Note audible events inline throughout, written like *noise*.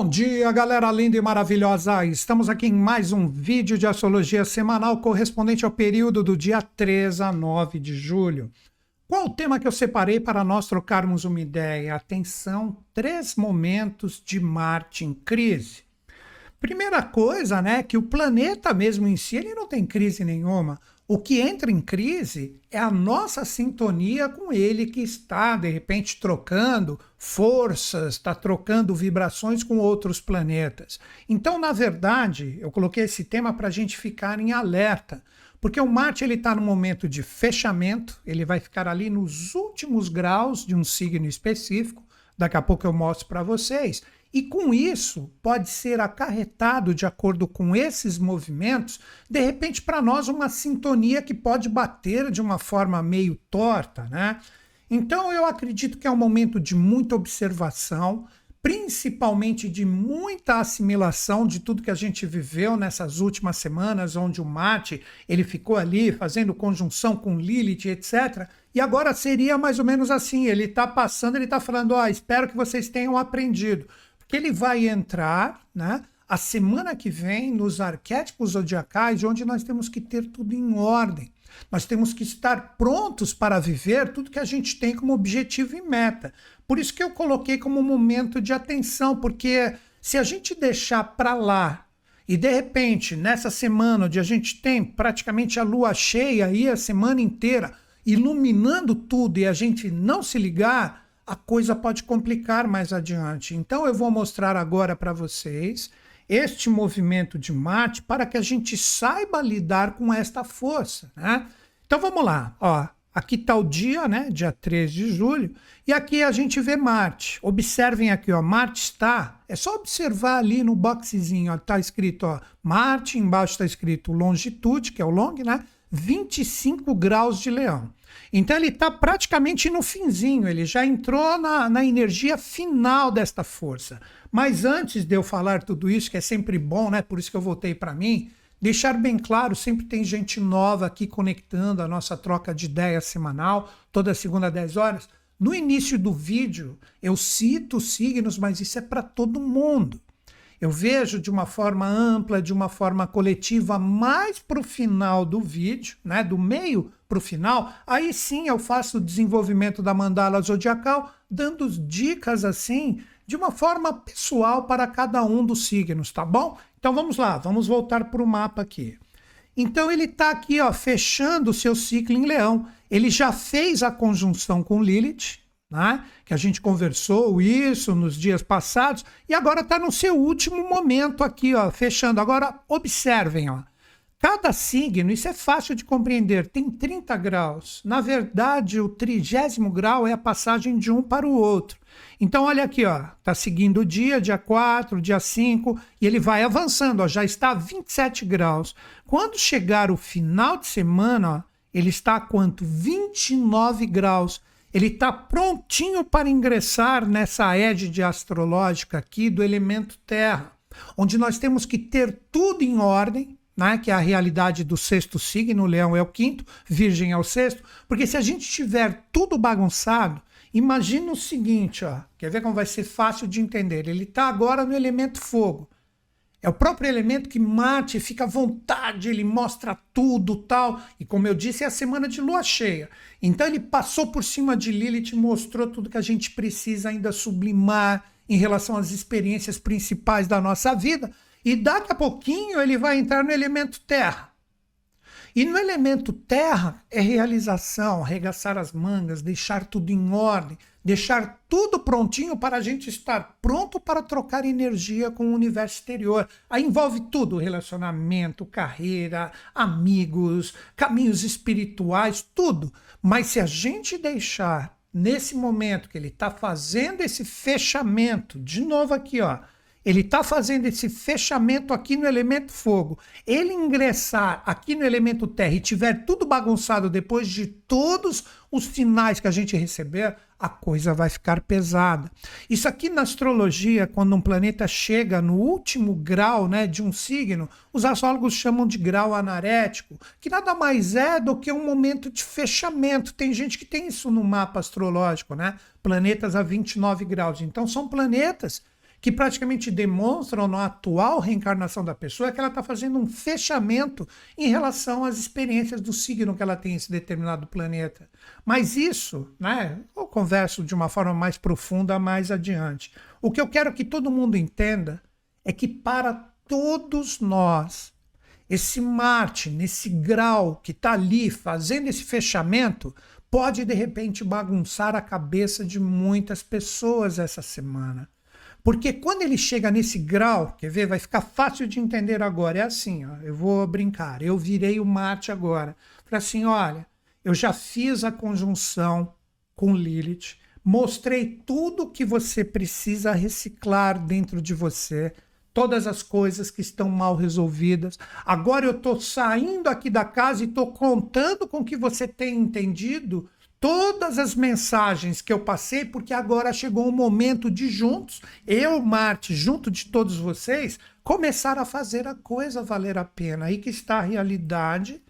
Bom dia, galera linda e maravilhosa! Estamos aqui em mais um vídeo de astrologia semanal correspondente ao período do dia 3 a 9 de julho. Qual o tema que eu separei para nós trocarmos uma ideia? Atenção, três momentos de Marte em crise. Primeira coisa, né, que o planeta mesmo em si, ele não tem crise nenhuma. O que entra em crise é a nossa sintonia com ele que está, de repente, trocando forças, está trocando vibrações com outros planetas. Então, na verdade, eu coloquei esse tema para a gente ficar em alerta, porque o Marte ele está no momento de fechamento, ele vai ficar ali nos últimos graus de um signo específico. Daqui a pouco eu mostro para vocês. E com isso, pode ser acarretado, de acordo com esses movimentos, de repente para nós uma sintonia que pode bater de uma forma meio torta, né? Então eu acredito que é um momento de muita observação, principalmente de muita assimilação de tudo que a gente viveu nessas últimas semanas, onde o Mate ele ficou ali fazendo conjunção com Lilith, etc. E agora seria mais ou menos assim: ele está passando, ele está falando, oh, espero que vocês tenham aprendido que ele vai entrar, né? A semana que vem nos arquétipos zodiacais, onde nós temos que ter tudo em ordem. Nós temos que estar prontos para viver tudo que a gente tem como objetivo e meta. Por isso que eu coloquei como momento de atenção, porque se a gente deixar para lá e de repente, nessa semana onde a gente tem praticamente a lua cheia aí a semana inteira, iluminando tudo e a gente não se ligar, a coisa pode complicar mais adiante. Então eu vou mostrar agora para vocês este movimento de Marte para que a gente saiba lidar com esta força, né? Então vamos lá, ó. Aqui está o dia, né? Dia 3 de julho. E aqui a gente vê Marte. Observem aqui, ó. Marte está. É só observar ali no boxezinho, ó. Tá escrito, ó. Marte. Embaixo está escrito longitude, que é o long, né? 25 graus de leão. Então ele está praticamente no finzinho, ele já entrou na, na energia final desta força. Mas antes de eu falar tudo isso, que é sempre bom, né? Por isso que eu voltei para mim, deixar bem claro, sempre tem gente nova aqui conectando a nossa troca de ideias semanal, toda segunda às 10 horas. No início do vídeo, eu cito signos, mas isso é para todo mundo. Eu vejo de uma forma ampla, de uma forma coletiva, mais para o final do vídeo, né, do meio para o final, aí sim eu faço o desenvolvimento da mandala zodiacal, dando dicas assim, de uma forma pessoal para cada um dos signos, tá bom? Então vamos lá, vamos voltar para o mapa aqui. Então ele está aqui, ó, fechando o seu ciclo em Leão. Ele já fez a conjunção com Lilith, né? que a gente conversou isso nos dias passados, e agora está no seu último momento aqui, ó, fechando. Agora, observem, ó, cada signo, isso é fácil de compreender, tem 30 graus. Na verdade, o trigésimo grau é a passagem de um para o outro. Então, olha aqui, ó, tá seguindo o dia, dia 4, dia 5, e ele vai avançando, ó, já está a 27 graus. Quando chegar o final de semana, ó, ele está a quanto? 29 graus ele está prontinho para ingressar nessa égide astrológica aqui do elemento terra, onde nós temos que ter tudo em ordem, né, que é a realidade do sexto signo, leão é o quinto, virgem é o sexto, porque se a gente tiver tudo bagunçado, imagina o seguinte, ó, quer ver como vai ser fácil de entender? Ele está agora no elemento fogo. É o próprio elemento que mate, fica à vontade, ele mostra tudo tal. E como eu disse, é a semana de lua cheia. Então ele passou por cima de Lilith mostrou tudo que a gente precisa ainda sublimar em relação às experiências principais da nossa vida. E daqui a pouquinho ele vai entrar no elemento terra. E no elemento terra é realização, arregaçar as mangas, deixar tudo em ordem, deixar tudo prontinho para a gente estar pronto para trocar energia com o universo exterior. Aí envolve tudo: relacionamento, carreira, amigos, caminhos espirituais, tudo. Mas se a gente deixar nesse momento que ele está fazendo esse fechamento, de novo aqui, ó ele está fazendo esse fechamento aqui no elemento fogo. Ele ingressar aqui no elemento terra e tiver tudo bagunçado depois de todos os sinais que a gente receber, a coisa vai ficar pesada. Isso aqui na astrologia, quando um planeta chega no último grau né, de um signo, os astrólogos chamam de grau anarético, que nada mais é do que um momento de fechamento. Tem gente que tem isso no mapa astrológico, né? Planetas a 29 graus. Então são planetas que praticamente demonstram na atual reencarnação da pessoa que ela está fazendo um fechamento em relação às experiências do signo que ela tem em esse determinado planeta. Mas isso, né, eu converso de uma forma mais profunda mais adiante. O que eu quero que todo mundo entenda é que para todos nós, esse Marte, nesse grau que está ali fazendo esse fechamento, pode de repente bagunçar a cabeça de muitas pessoas essa semana. Porque quando ele chega nesse grau, quer ver, vai ficar fácil de entender agora. É assim, ó, eu vou brincar. Eu virei o Marte agora. Falei assim: olha, eu já fiz a conjunção com Lilith, mostrei tudo que você precisa reciclar dentro de você, todas as coisas que estão mal resolvidas. Agora eu estou saindo aqui da casa e estou contando com que você tenha entendido todas as mensagens que eu passei, porque agora chegou o momento de juntos, eu, Marte, junto de todos vocês, começar a fazer a coisa valer a pena. Aí que está a realidade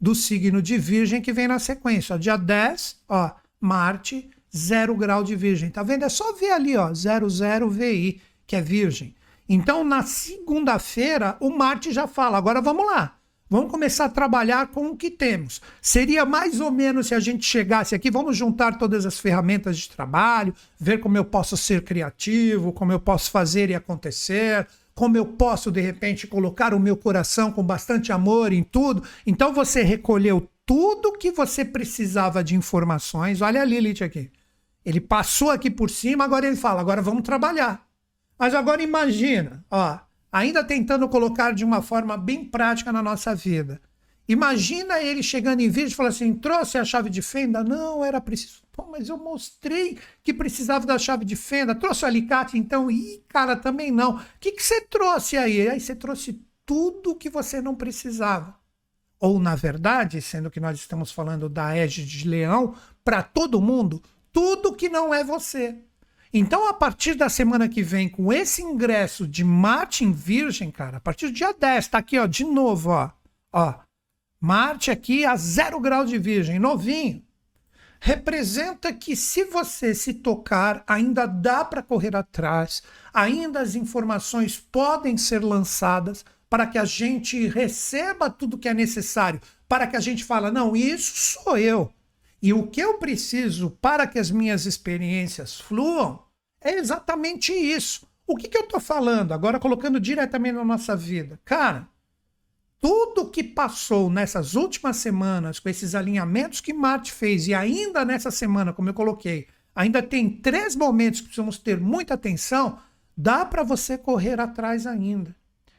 do signo de Virgem que vem na sequência. Dia 10, ó, Marte, zero grau de Virgem. Tá vendo? É só ver ali, ó, 00 VI, que é Virgem. Então, na segunda-feira, o Marte já fala: agora vamos lá. Vamos começar a trabalhar com o que temos. Seria mais ou menos se a gente chegasse aqui, vamos juntar todas as ferramentas de trabalho, ver como eu posso ser criativo, como eu posso fazer e acontecer, como eu posso, de repente, colocar o meu coração com bastante amor em tudo. Então você recolheu tudo que você precisava de informações. Olha a Lilith aqui. Ele passou aqui por cima, agora ele fala: agora vamos trabalhar. Mas agora imagina, ó, ainda tentando colocar de uma forma bem prática na nossa vida. Imagina ele chegando em vídeo e falando assim: trouxe a chave de fenda? Não, era preciso. Pô, mas eu mostrei que precisava da chave de fenda. Trouxe o alicate, então? Ih, cara, também não. O que, que você trouxe aí? Aí você trouxe tudo que você não precisava. Ou, na verdade, sendo que nós estamos falando da Égide de Leão, para todo mundo, tudo que não é você. Então, a partir da semana que vem, com esse ingresso de Marte em Virgem, cara, a partir do dia 10, tá aqui, ó, de novo, ó. Ó, Marte aqui a zero grau de Virgem, novinho. Representa que se você se tocar, ainda dá para correr atrás, ainda as informações podem ser lançadas para que a gente receba tudo que é necessário, para que a gente fala, não, isso sou eu. E o que eu preciso para que as minhas experiências fluam é exatamente isso. O que, que eu estou falando? Agora colocando diretamente na nossa vida. Cara, tudo que passou nessas últimas semanas, com esses alinhamentos que Marte fez, e ainda nessa semana, como eu coloquei, ainda tem três momentos que precisamos ter muita atenção, dá para você correr atrás ainda.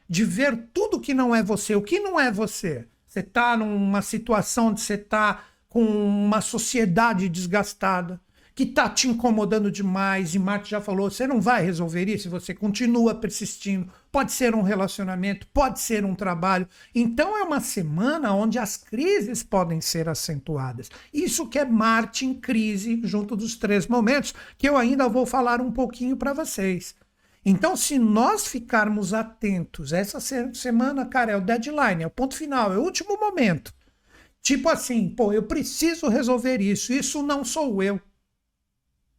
De ver tudo que não é você. O que não é você? Você está numa situação onde você está com uma sociedade desgastada, que está te incomodando demais, e Marte já falou, você não vai resolver isso você continua persistindo. Pode ser um relacionamento, pode ser um trabalho. Então é uma semana onde as crises podem ser acentuadas. Isso que é Marte em crise, junto dos três momentos, que eu ainda vou falar um pouquinho para vocês. Então, se nós ficarmos atentos, essa semana, cara, é o deadline, é o ponto final, é o último momento. Tipo assim, pô, eu preciso resolver isso. Isso não sou eu.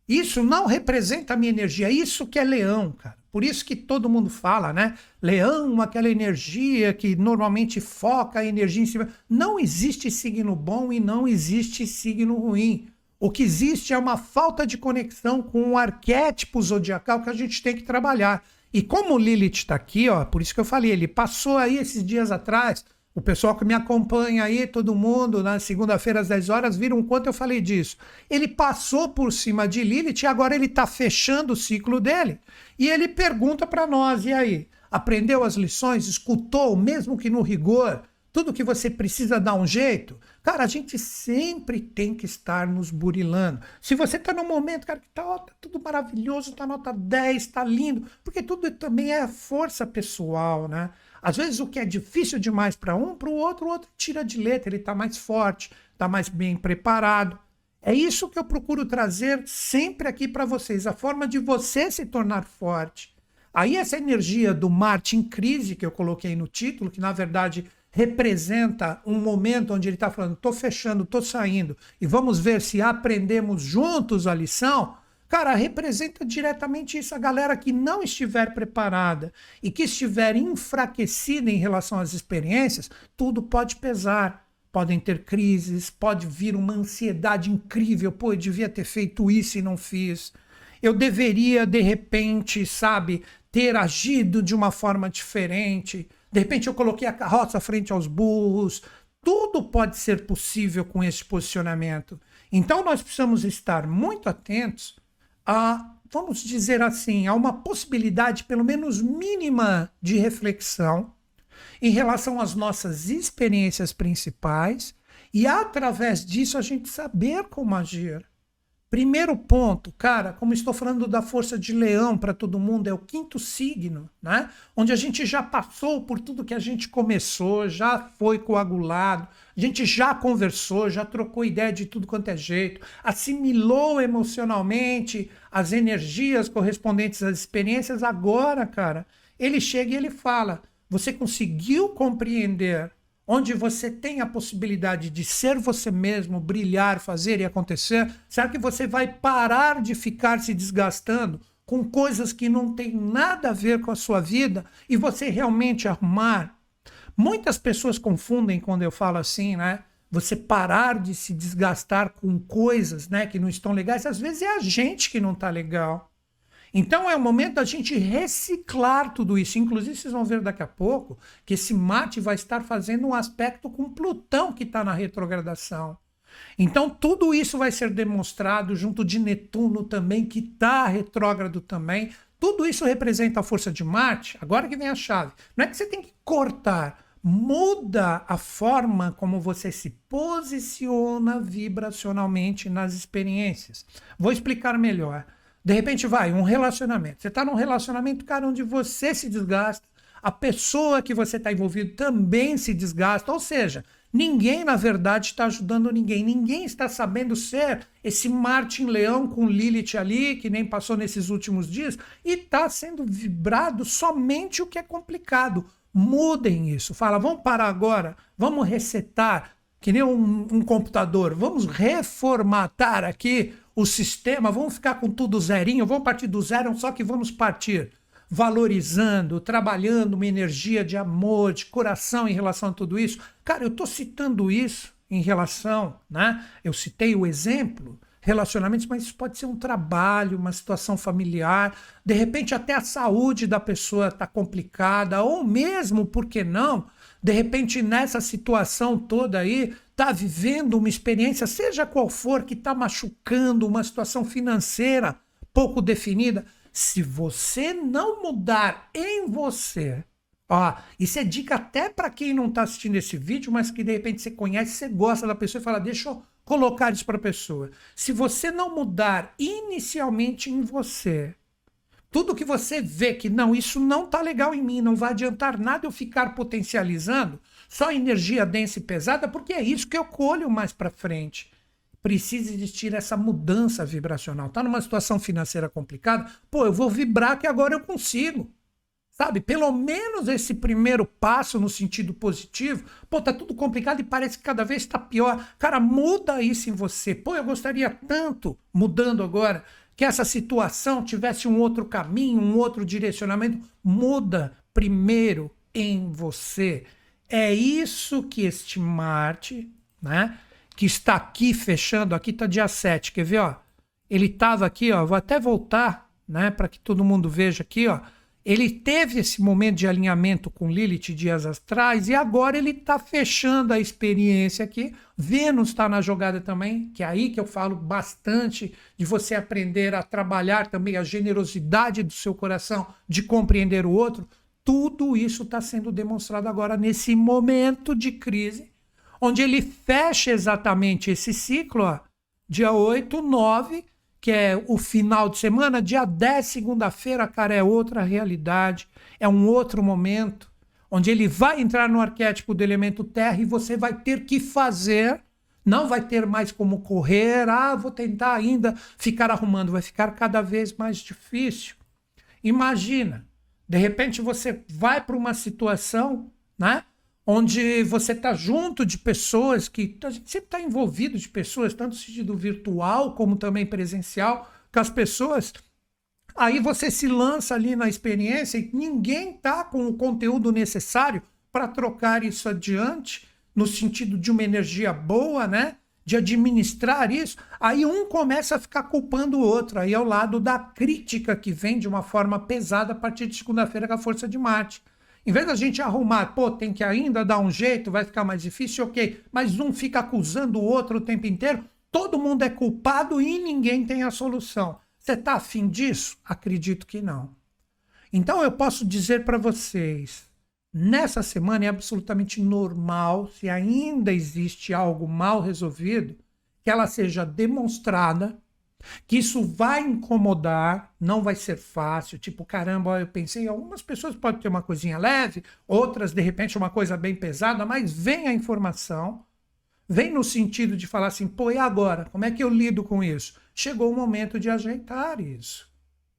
Isso não representa a minha energia. Isso que é leão, cara. Por isso que todo mundo fala, né? Leão, aquela energia que normalmente foca a energia em cima. Não existe signo bom e não existe signo ruim. O que existe é uma falta de conexão com o arquétipo zodiacal que a gente tem que trabalhar. E como o Lilith está aqui, ó, por isso que eu falei, ele passou aí esses dias atrás o pessoal que me acompanha aí, todo mundo, na segunda-feira às 10 horas, viram o quanto eu falei disso. Ele passou por cima de Lilith e agora ele está fechando o ciclo dele. E ele pergunta para nós: e aí? Aprendeu as lições? Escutou, mesmo que no rigor? Tudo que você precisa dar um jeito? Cara, a gente sempre tem que estar nos burilando. Se você está num momento, cara, que tá, ó, tá tudo maravilhoso, tá nota 10, tá lindo, porque tudo também é força pessoal, né? Às vezes o que é difícil demais para um, para o outro, o outro tira de letra, ele está mais forte, está mais bem preparado. É isso que eu procuro trazer sempre aqui para vocês, a forma de você se tornar forte. Aí essa energia do Marte em crise que eu coloquei no título, que na verdade representa um momento onde ele está falando, estou fechando, estou saindo, e vamos ver se aprendemos juntos a lição. Cara, representa diretamente isso. A galera que não estiver preparada e que estiver enfraquecida em relação às experiências, tudo pode pesar. Podem ter crises, pode vir uma ansiedade incrível. Pô, eu devia ter feito isso e não fiz. Eu deveria, de repente, sabe, ter agido de uma forma diferente. De repente, eu coloquei a carroça frente aos burros. Tudo pode ser possível com esse posicionamento. Então, nós precisamos estar muito atentos a, vamos dizer assim, a uma possibilidade, pelo menos mínima, de reflexão em relação às nossas experiências principais e, através disso, a gente saber como agir. Primeiro ponto, cara, como estou falando da força de leão para todo mundo, é o quinto signo, né? Onde a gente já passou por tudo que a gente começou, já foi coagulado, a gente já conversou, já trocou ideia de tudo quanto é jeito, assimilou emocionalmente as energias correspondentes às experiências. Agora, cara, ele chega e ele fala: você conseguiu compreender onde você tem a possibilidade de ser você mesmo, brilhar, fazer e acontecer, será que você vai parar de ficar se desgastando com coisas que não têm nada a ver com a sua vida e você realmente arrumar? Muitas pessoas confundem quando eu falo assim, né? Você parar de se desgastar com coisas, né, que não estão legais, às vezes é a gente que não está legal. Então é o momento da gente reciclar tudo isso. Inclusive, vocês vão ver daqui a pouco que esse Marte vai estar fazendo um aspecto com Plutão que está na retrogradação. Então, tudo isso vai ser demonstrado junto de Netuno também, que está retrógrado também. Tudo isso representa a força de Marte. Agora que vem a chave. Não é que você tem que cortar, muda a forma como você se posiciona vibracionalmente nas experiências. Vou explicar melhor. De repente vai, um relacionamento. Você está num relacionamento, cara, onde você se desgasta, a pessoa que você está envolvido também se desgasta. Ou seja, ninguém, na verdade, está ajudando ninguém. Ninguém está sabendo ser esse Martin Leão com Lilith ali, que nem passou nesses últimos dias, e está sendo vibrado somente o que é complicado. Mudem isso. Fala, vamos parar agora, vamos resetar, que nem um, um computador, vamos reformatar aqui o sistema, vamos ficar com tudo zerinho, vamos partir do zero, só que vamos partir valorizando, trabalhando uma energia de amor, de coração em relação a tudo isso. Cara, eu estou citando isso em relação, né? Eu citei o exemplo, relacionamentos, mas isso pode ser um trabalho, uma situação familiar, de repente até a saúde da pessoa está complicada, ou mesmo, por que não, de repente nessa situação toda aí, está vivendo uma experiência, seja qual for, que está machucando, uma situação financeira pouco definida, se você não mudar em você, ó, isso é dica até para quem não está assistindo esse vídeo, mas que de repente você conhece, você gosta da pessoa e fala, deixa eu colocar isso para a pessoa. Se você não mudar inicialmente em você, tudo que você vê que não, isso não está legal em mim, não vai adiantar nada eu ficar potencializando, só energia densa e pesada, porque é isso que eu colho mais para frente. Precisa existir essa mudança vibracional. Tá numa situação financeira complicada? Pô, eu vou vibrar que agora eu consigo. Sabe? Pelo menos esse primeiro passo no sentido positivo. Pô, tá tudo complicado e parece que cada vez está pior. Cara, muda isso em você. Pô, eu gostaria tanto, mudando agora, que essa situação tivesse um outro caminho, um outro direcionamento. Muda primeiro em você. É isso que este Marte, né, que está aqui fechando, aqui está dia 7, quer ver, ó? Ele estava aqui, ó, vou até voltar, né, para que todo mundo veja aqui, ó. Ele teve esse momento de alinhamento com Lilith dias atrás e agora ele está fechando a experiência aqui. Vênus está na jogada também, que é aí que eu falo bastante de você aprender a trabalhar também a generosidade do seu coração, de compreender o outro. Tudo isso está sendo demonstrado agora nesse momento de crise, onde ele fecha exatamente esse ciclo, ó, dia 8, 9, que é o final de semana, dia 10, segunda-feira, cara, é outra realidade, é um outro momento, onde ele vai entrar no arquétipo do elemento terra e você vai ter que fazer, não vai ter mais como correr, ah, vou tentar ainda ficar arrumando, vai ficar cada vez mais difícil. Imagina, de repente você vai para uma situação, né? Onde você está junto de pessoas que a gente sempre está envolvido de pessoas, tanto no sentido virtual como também presencial, com as pessoas. Aí você se lança ali na experiência e ninguém tá com o conteúdo necessário para trocar isso adiante, no sentido de uma energia boa, né? De administrar isso. Aí um começa a ficar culpando o outro. Aí é o lado da crítica que vem de uma forma pesada a partir de segunda-feira com a força de Marte. Em vez da gente arrumar, pô, tem que ainda dar um jeito, vai ficar mais difícil, ok. Mas um fica acusando o outro o tempo inteiro, todo mundo é culpado e ninguém tem a solução. Você está afim disso? Acredito que não. Então eu posso dizer para vocês, nessa semana é absolutamente normal, se ainda existe algo mal resolvido, que ela seja demonstrada que isso vai incomodar, não vai ser fácil. Tipo, caramba, eu pensei, algumas pessoas podem ter uma coisinha leve, outras, de repente, uma coisa bem pesada, mas vem a informação, vem no sentido de falar assim, pô, e agora? Como é que eu lido com isso? Chegou o momento de ajeitar isso.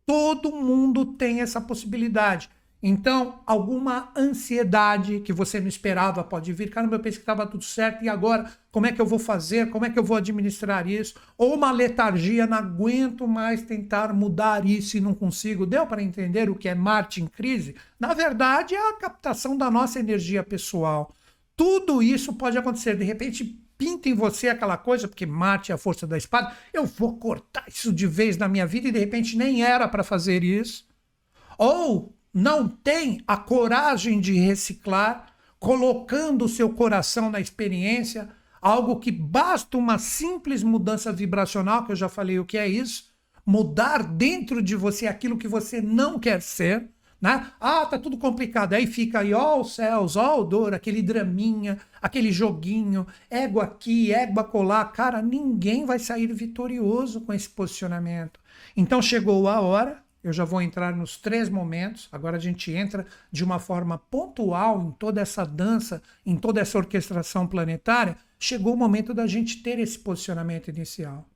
Todo mundo tem essa possibilidade. Então, alguma ansiedade que você não esperava pode vir. Caramba, eu pensei que estava tudo certo e agora como é que eu vou fazer? Como é que eu vou administrar isso? Ou uma letargia, não aguento mais tentar mudar isso e não consigo. Deu para entender o que é Marte em crise? Na verdade, é a captação da nossa energia pessoal. Tudo isso pode acontecer. De repente, pinta em você aquela coisa, porque Marte é a força da espada. Eu vou cortar isso de vez na minha vida e de repente nem era para fazer isso. Ou não tem a coragem de reciclar, colocando o seu coração na experiência, algo que basta uma simples mudança vibracional, que eu já falei o que é isso, mudar dentro de você aquilo que você não quer ser, né? Ah, tá tudo complicado. Aí fica aí, ó os céus, ó o dor, aquele draminha, aquele joguinho, égua aqui, égua colar. Cara, ninguém vai sair vitorioso com esse posicionamento. Então chegou a hora eu já vou entrar nos três momentos. Agora a gente entra de uma forma pontual em toda essa dança, em toda essa orquestração planetária. Chegou o momento da gente ter esse posicionamento inicial.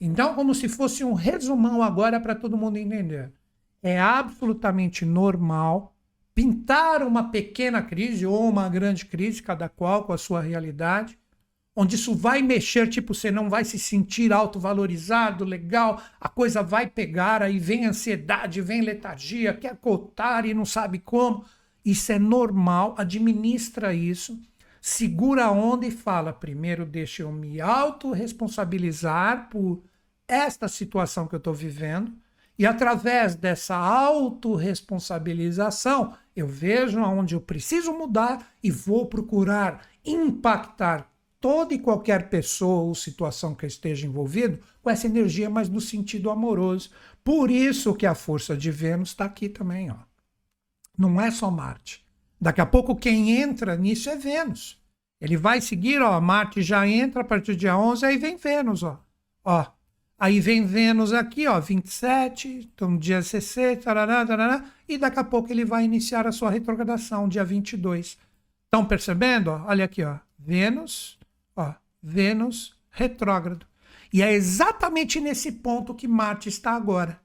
Então, como se fosse um resumão agora para todo mundo entender. É absolutamente normal pintar uma pequena crise ou uma grande crise, cada qual com a sua realidade, onde isso vai mexer, tipo, você não vai se sentir autovalorizado, legal, a coisa vai pegar, aí vem ansiedade, vem letargia, quer cotar e não sabe como. Isso é normal, administra isso, segura a onda e fala: primeiro deixa eu me autorresponsabilizar por esta situação que eu estou vivendo, e através dessa autorresponsabilização, eu vejo aonde eu preciso mudar e vou procurar impactar toda e qualquer pessoa ou situação que esteja envolvido com essa energia, mas no sentido amoroso. Por isso que a força de Vênus está aqui também, ó. Não é só Marte. Daqui a pouco quem entra nisso é Vênus. Ele vai seguir, ó, Marte já entra a partir do dia 11, aí vem Vênus, ó. Ó, aí vem Vênus aqui, ó, 27, então dia 16, tarará, tarará, e daqui a pouco ele vai iniciar a sua retrogradação, dia 22. Estão percebendo? Ó? Olha aqui, ó. Vênus, Vênus retrógrado. E é exatamente nesse ponto que Marte está agora.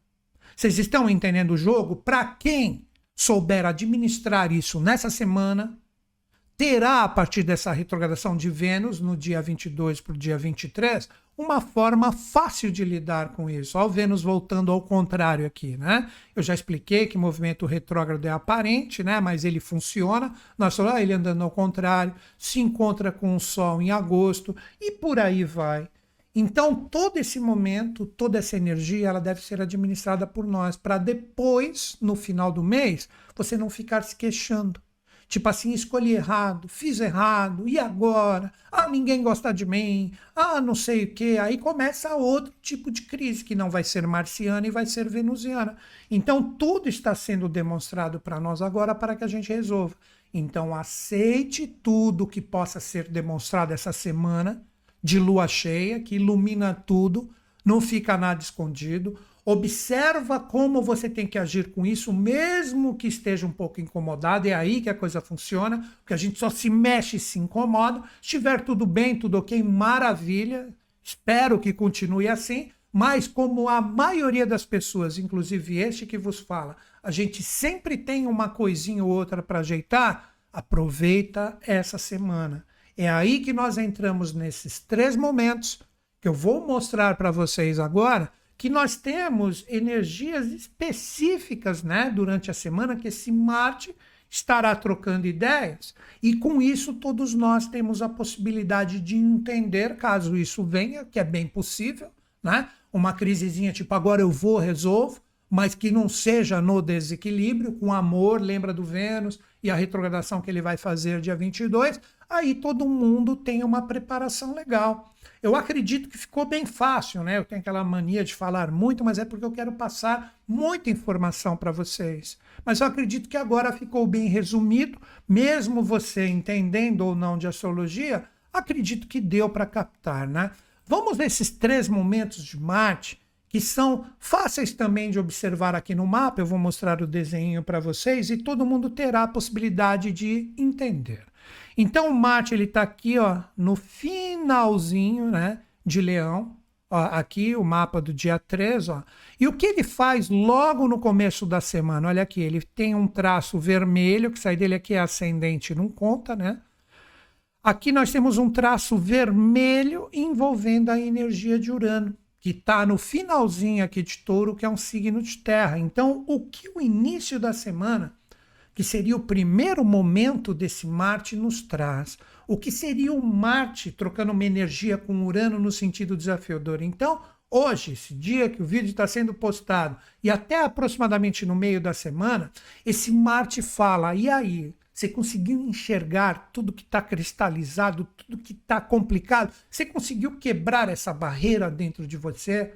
Vocês estão entendendo o jogo? Para quem souber administrar isso nessa semana, terá, a partir dessa retrogradação de Vênus, no dia 22 para o dia 23, uma forma fácil de lidar com isso. Olha o Vênus voltando ao contrário aqui, né? Eu já expliquei que o movimento retrógrado é aparente, né? Mas ele funciona. Nós falamos, ah, ele andando ao contrário, se encontra com o Sol em agosto e por aí vai. Então, todo esse momento, toda essa energia, ela deve ser administrada por nós, para depois, no final do mês, você não ficar se queixando Tipo assim, escolhi errado, fiz errado, e agora? Ah, ninguém gosta de mim, ah, não sei o quê. Aí começa outro tipo de crise, que não vai ser marciana e vai ser venusiana. Então, tudo está sendo demonstrado para nós agora para que a gente resolva. Então, aceite tudo que possa ser demonstrado essa semana de lua cheia, que ilumina tudo, não fica nada escondido observa como você tem que agir com isso, mesmo que esteja um pouco incomodado. É aí que a coisa funciona, porque a gente só se mexe e se incomoda. Estiver tudo bem, tudo ok, maravilha. Espero que continue assim. Mas como a maioria das pessoas, inclusive este que vos fala, a gente sempre tem uma coisinha ou outra para ajeitar, aproveita essa semana. É aí que nós entramos nesses três momentos que eu vou mostrar para vocês agora que nós temos energias específicas né, durante a semana que esse Marte estará trocando ideias. E com isso, todos nós temos a possibilidade de entender, caso isso venha, que é bem possível, né? Uma crisezinha tipo agora eu vou, resolvo, mas que não seja no desequilíbrio, com amor, lembra do Vênus e a retrogradação que ele vai fazer dia 22, aí todo mundo tem uma preparação legal. Eu acredito que ficou bem fácil, né? Eu tenho aquela mania de falar muito, mas é porque eu quero passar muita informação para vocês. Mas eu acredito que agora ficou bem resumido, mesmo você entendendo ou não de astrologia, acredito que deu para captar, né? Vamos nesses três momentos de Marte que são fáceis também de observar aqui no mapa. Eu vou mostrar o desenho para vocês e todo mundo terá a possibilidade de entender. Então o Marte ele está aqui, ó, no finalzinho, né, de Leão. Ó, aqui o mapa do dia 3, ó. E o que ele faz logo no começo da semana? Olha aqui, ele tem um traço vermelho, que sai dele aqui é ascendente, não conta, né? Aqui nós temos um traço vermelho envolvendo a energia de Urano, que está no finalzinho aqui de touro, que é um signo de terra. Então, o que o início da semana que seria o primeiro momento desse Marte, nos traz. O que seria o Marte trocando uma energia com Urano no sentido desafiador. Então, hoje, esse dia que o vídeo está sendo postado, e até aproximadamente no meio da semana, esse Marte fala: e aí? Você conseguiu enxergar tudo que está cristalizado, tudo que está complicado? Você conseguiu quebrar essa barreira dentro de você?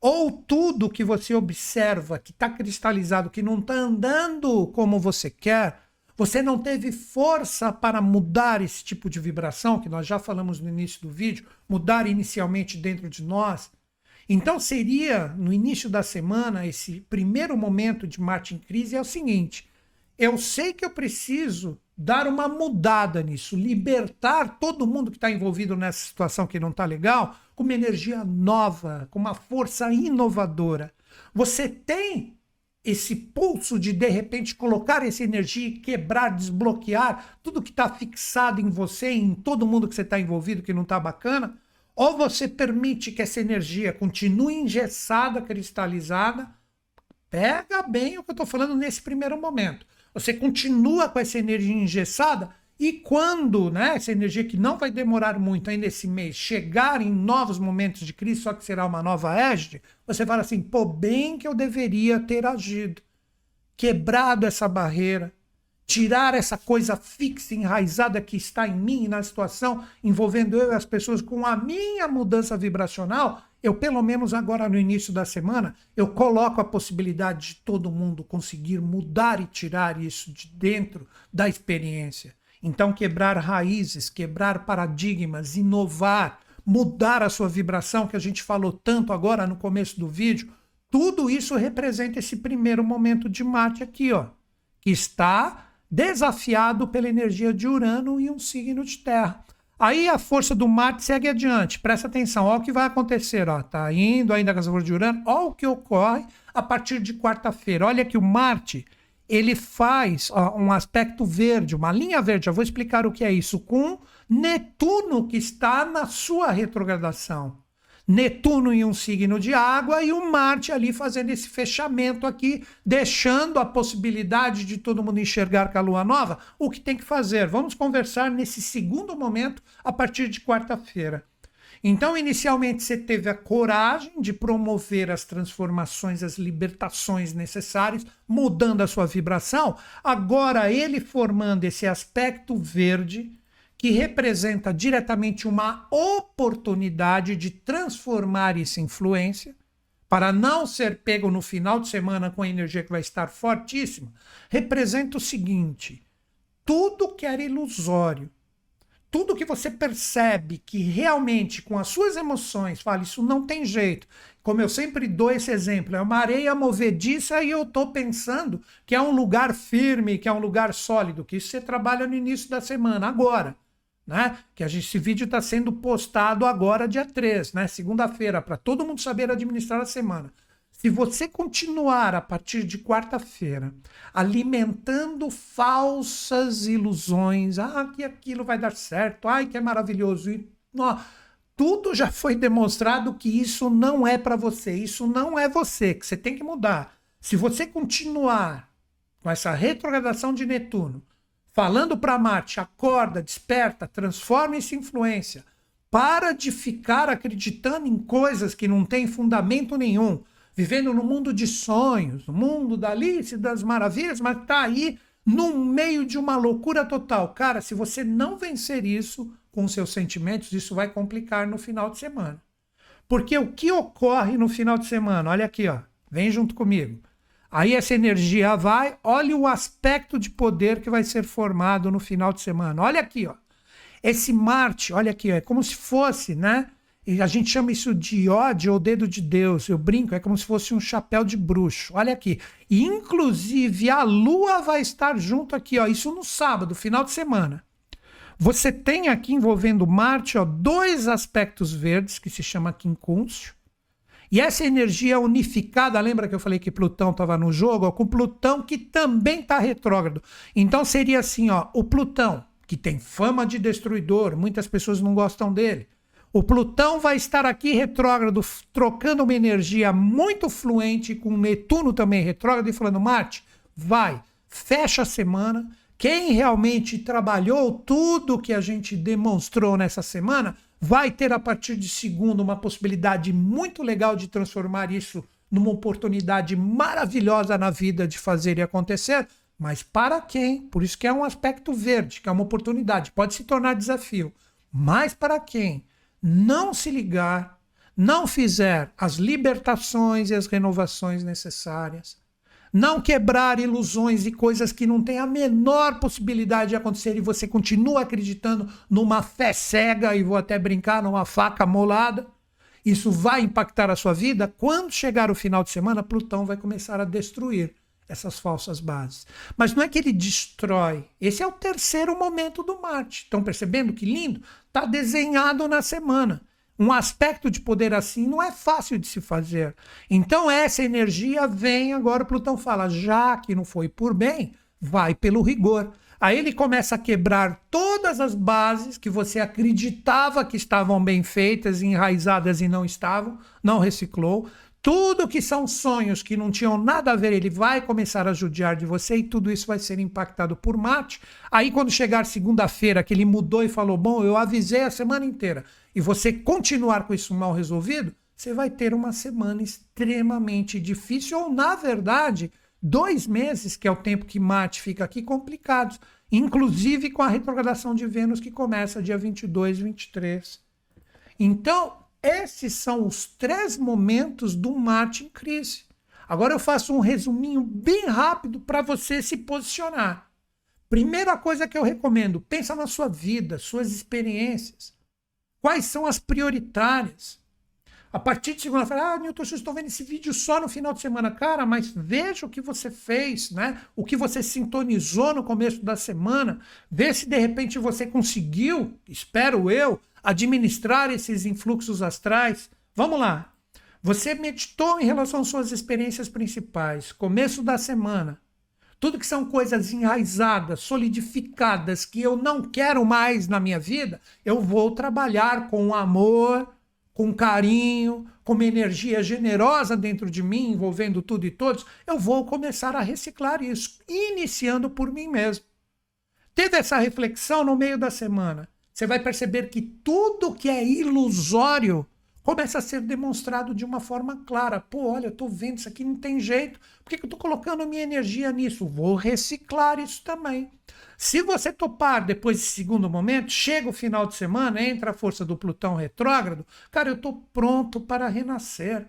Ou tudo que você observa que está cristalizado, que não está andando como você quer, você não teve força para mudar esse tipo de vibração, que nós já falamos no início do vídeo, mudar inicialmente dentro de nós. Então seria, no início da semana, esse primeiro momento de Marte em crise é o seguinte: eu sei que eu preciso dar uma mudada nisso, libertar todo mundo que está envolvido nessa situação que não está legal, com uma energia nova, com uma força inovadora. Você tem esse pulso de de repente colocar essa energia e quebrar, desbloquear tudo que está fixado em você, em todo mundo que você está envolvido que não está bacana? Ou você permite que essa energia continue engessada, cristalizada? Pega bem o que eu estou falando nesse primeiro momento. Você continua com essa energia engessada e quando né, essa energia que não vai demorar muito ainda esse mês chegar em novos momentos de crise, só que será uma nova égide, você fala assim: pô, bem que eu deveria ter agido, quebrado essa barreira, tirar essa coisa fixa, enraizada que está em mim, na situação envolvendo eu e as pessoas com a minha mudança vibracional eu pelo menos agora no início da semana, eu coloco a possibilidade de todo mundo conseguir mudar e tirar isso de dentro da experiência. Então quebrar raízes, quebrar paradigmas, inovar, mudar a sua vibração que a gente falou tanto agora no começo do vídeo, tudo isso representa esse primeiro momento de Marte aqui, ó, que está desafiado pela energia de Urano e um signo de Terra. Aí a força do Marte segue adiante. Presta atenção, olha o que vai acontecer. Ó. Tá indo ainda com essa força de Urano. Olha o que ocorre a partir de quarta-feira. Olha que o Marte ele faz ó, um aspecto verde, uma linha verde. Eu vou explicar o que é isso com Netuno que está na sua retrogradação. Netuno em um signo de água e o Marte ali fazendo esse fechamento aqui, deixando a possibilidade de todo mundo enxergar com a lua nova. O que tem que fazer? Vamos conversar nesse segundo momento a partir de quarta-feira. Então, inicialmente, você teve a coragem de promover as transformações, as libertações necessárias, mudando a sua vibração. Agora, ele formando esse aspecto verde, que representa diretamente uma oportunidade de transformar essa influência para não ser pego no final de semana com a energia que vai estar fortíssima, representa o seguinte: tudo que era ilusório, tudo que você percebe que realmente com as suas emoções, fala, isso não tem jeito. Como eu sempre dou esse exemplo, é uma areia movediça e eu estou pensando que é um lugar firme, que é um lugar sólido, que isso você trabalha no início da semana. Agora, né? Que a gente, esse vídeo está sendo postado agora, dia 3, né? Segunda-feira, para todo mundo saber administrar a semana. Se você continuar a partir de quarta-feira alimentando falsas ilusões, ah, que aquilo vai dar certo, ai, que é maravilhoso, e ó, tudo já foi demonstrado que isso não é para você, isso não é você, que você tem que mudar. Se você continuar com essa retrogradação de Netuno, falando para Marte, acorda, desperta, transforma essa influência, para de ficar acreditando em coisas que não têm fundamento nenhum, vivendo no mundo de sonhos, no mundo da Alice, das maravilhas, mas está aí no meio de uma loucura total. Cara, se você não vencer isso com seus sentimentos, isso vai complicar no final de semana. Porque o que ocorre no final de semana? Olha aqui, ó. Vem junto comigo. Aí essa energia vai, olha o aspecto de poder que vai ser formado no final de semana. Olha aqui, ó. Esse Marte, olha aqui, ó, é como se fosse, né? E a gente chama isso de ódio ou dedo de Deus. Eu brinco, é como se fosse um chapéu de bruxo. Olha aqui. E, inclusive, a Lua vai estar junto aqui, ó. Isso no sábado, final de semana. Você tem aqui envolvendo Marte ó, dois aspectos verdes que se chama quincúncio. E essa energia unificada, lembra que eu falei que Plutão estava no jogo? Com Plutão que também está retrógrado. Então seria assim, ó, o Plutão, que tem fama de destruidor, muitas pessoas não gostam dele. O Plutão vai estar aqui retrógrado, trocando uma energia muito fluente com Netuno também retrógrado e falando: Marte, vai, fecha a semana, quem realmente trabalhou tudo que a gente demonstrou nessa semana vai ter a partir de segundo uma possibilidade muito legal de transformar isso numa oportunidade maravilhosa na vida de fazer e acontecer. Mas para quem? Por isso que é um aspecto verde, que é uma oportunidade, pode se tornar desafio. Mas para quem não se ligar, não fizer as libertações e as renovações necessárias, não quebrar ilusões e coisas que não têm a menor possibilidade de acontecer e você continua acreditando numa fé cega e vou até brincar numa faca molada. Isso vai impactar a sua vida. Quando chegar o final de semana, Plutão vai começar a destruir essas falsas bases. Mas não é que ele destrói. Esse é o terceiro momento do Marte. Estão percebendo que lindo? Está desenhado na semana um aspecto de poder assim não é fácil de se fazer. Então essa energia vem agora Plutão fala, já que não foi por bem, vai pelo rigor. Aí ele começa a quebrar todas as bases que você acreditava que estavam bem feitas, enraizadas e não estavam, não reciclou. Tudo que são sonhos que não tinham nada a ver, ele vai começar a judiar de você e tudo isso vai ser impactado por Marte. Aí, quando chegar segunda-feira, que ele mudou e falou: Bom, eu avisei a semana inteira, e você continuar com isso mal resolvido, você vai ter uma semana extremamente difícil, ou, na verdade, dois meses, que é o tempo que Marte fica aqui, complicados, inclusive com a retrogradação de Vênus, que começa dia 22, 23. Então, esses são os três momentos do Marte em crise. Agora eu faço um resuminho bem rápido para você se posicionar. Primeira coisa que eu recomendo, pensa na sua vida, suas experiências. Quais são as prioritárias? A partir de segunda-feira, ah, Newton, eu estou vendo esse vídeo só no final de semana. Cara, mas veja o que você fez, né? O que você sintonizou no começo da semana. Vê se de repente você conseguiu, espero eu, administrar esses influxos astrais. Vamos lá. Você meditou em relação às suas experiências principais, começo da semana. Tudo que são coisas enraizadas, solidificadas, que eu não quero mais na minha vida, eu vou trabalhar com amor, com carinho, com uma energia generosa dentro de mim, envolvendo tudo e todos. Eu vou começar a reciclar isso, iniciando por mim mesmo. Teve essa reflexão no meio da semana você vai perceber que tudo que é ilusório começa a ser demonstrado de uma forma clara. Pô, olha, eu estou vendo isso aqui, não tem jeito. Por que, eu estou colocando minha energia nisso? Vou reciclar isso também. Se você topar depois desse segundo momento, chega o final de semana, entra a força do Plutão retrógrado, cara, eu estou pronto para renascer.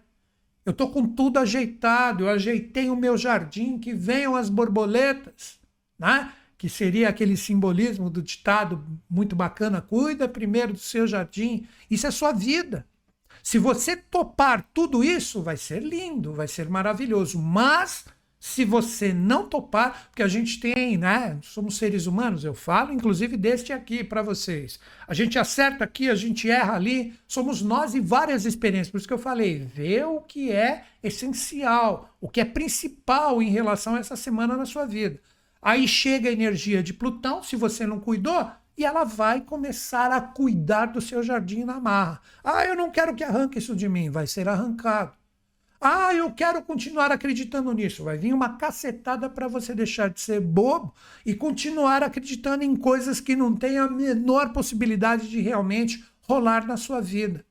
Eu estou com tudo ajeitado, eu ajeitei o meu jardim, que venham as borboletas, né? que seria aquele simbolismo do ditado muito bacana: cuida primeiro do seu jardim. Isso é sua vida. Se você topar tudo isso, vai ser lindo, vai ser maravilhoso. Mas se você não topar, porque a gente tem, né? Somos seres humanos, eu falo inclusive deste aqui para vocês. A gente acerta aqui, a gente erra ali, somos nós e várias experiências. Por isso que eu falei, vê o que é essencial, o que é principal em relação a essa semana na sua vida. Aí chega a energia de Plutão, se você não cuidou, e ela vai começar a cuidar do seu jardim na marra. Ah, eu não quero que arranque isso de mim, vai ser arrancado. Ah, eu quero continuar acreditando nisso. Vai vir uma cacetada para você deixar de ser bobo e continuar acreditando em coisas que não têm a menor possibilidade de realmente rolar na sua vida.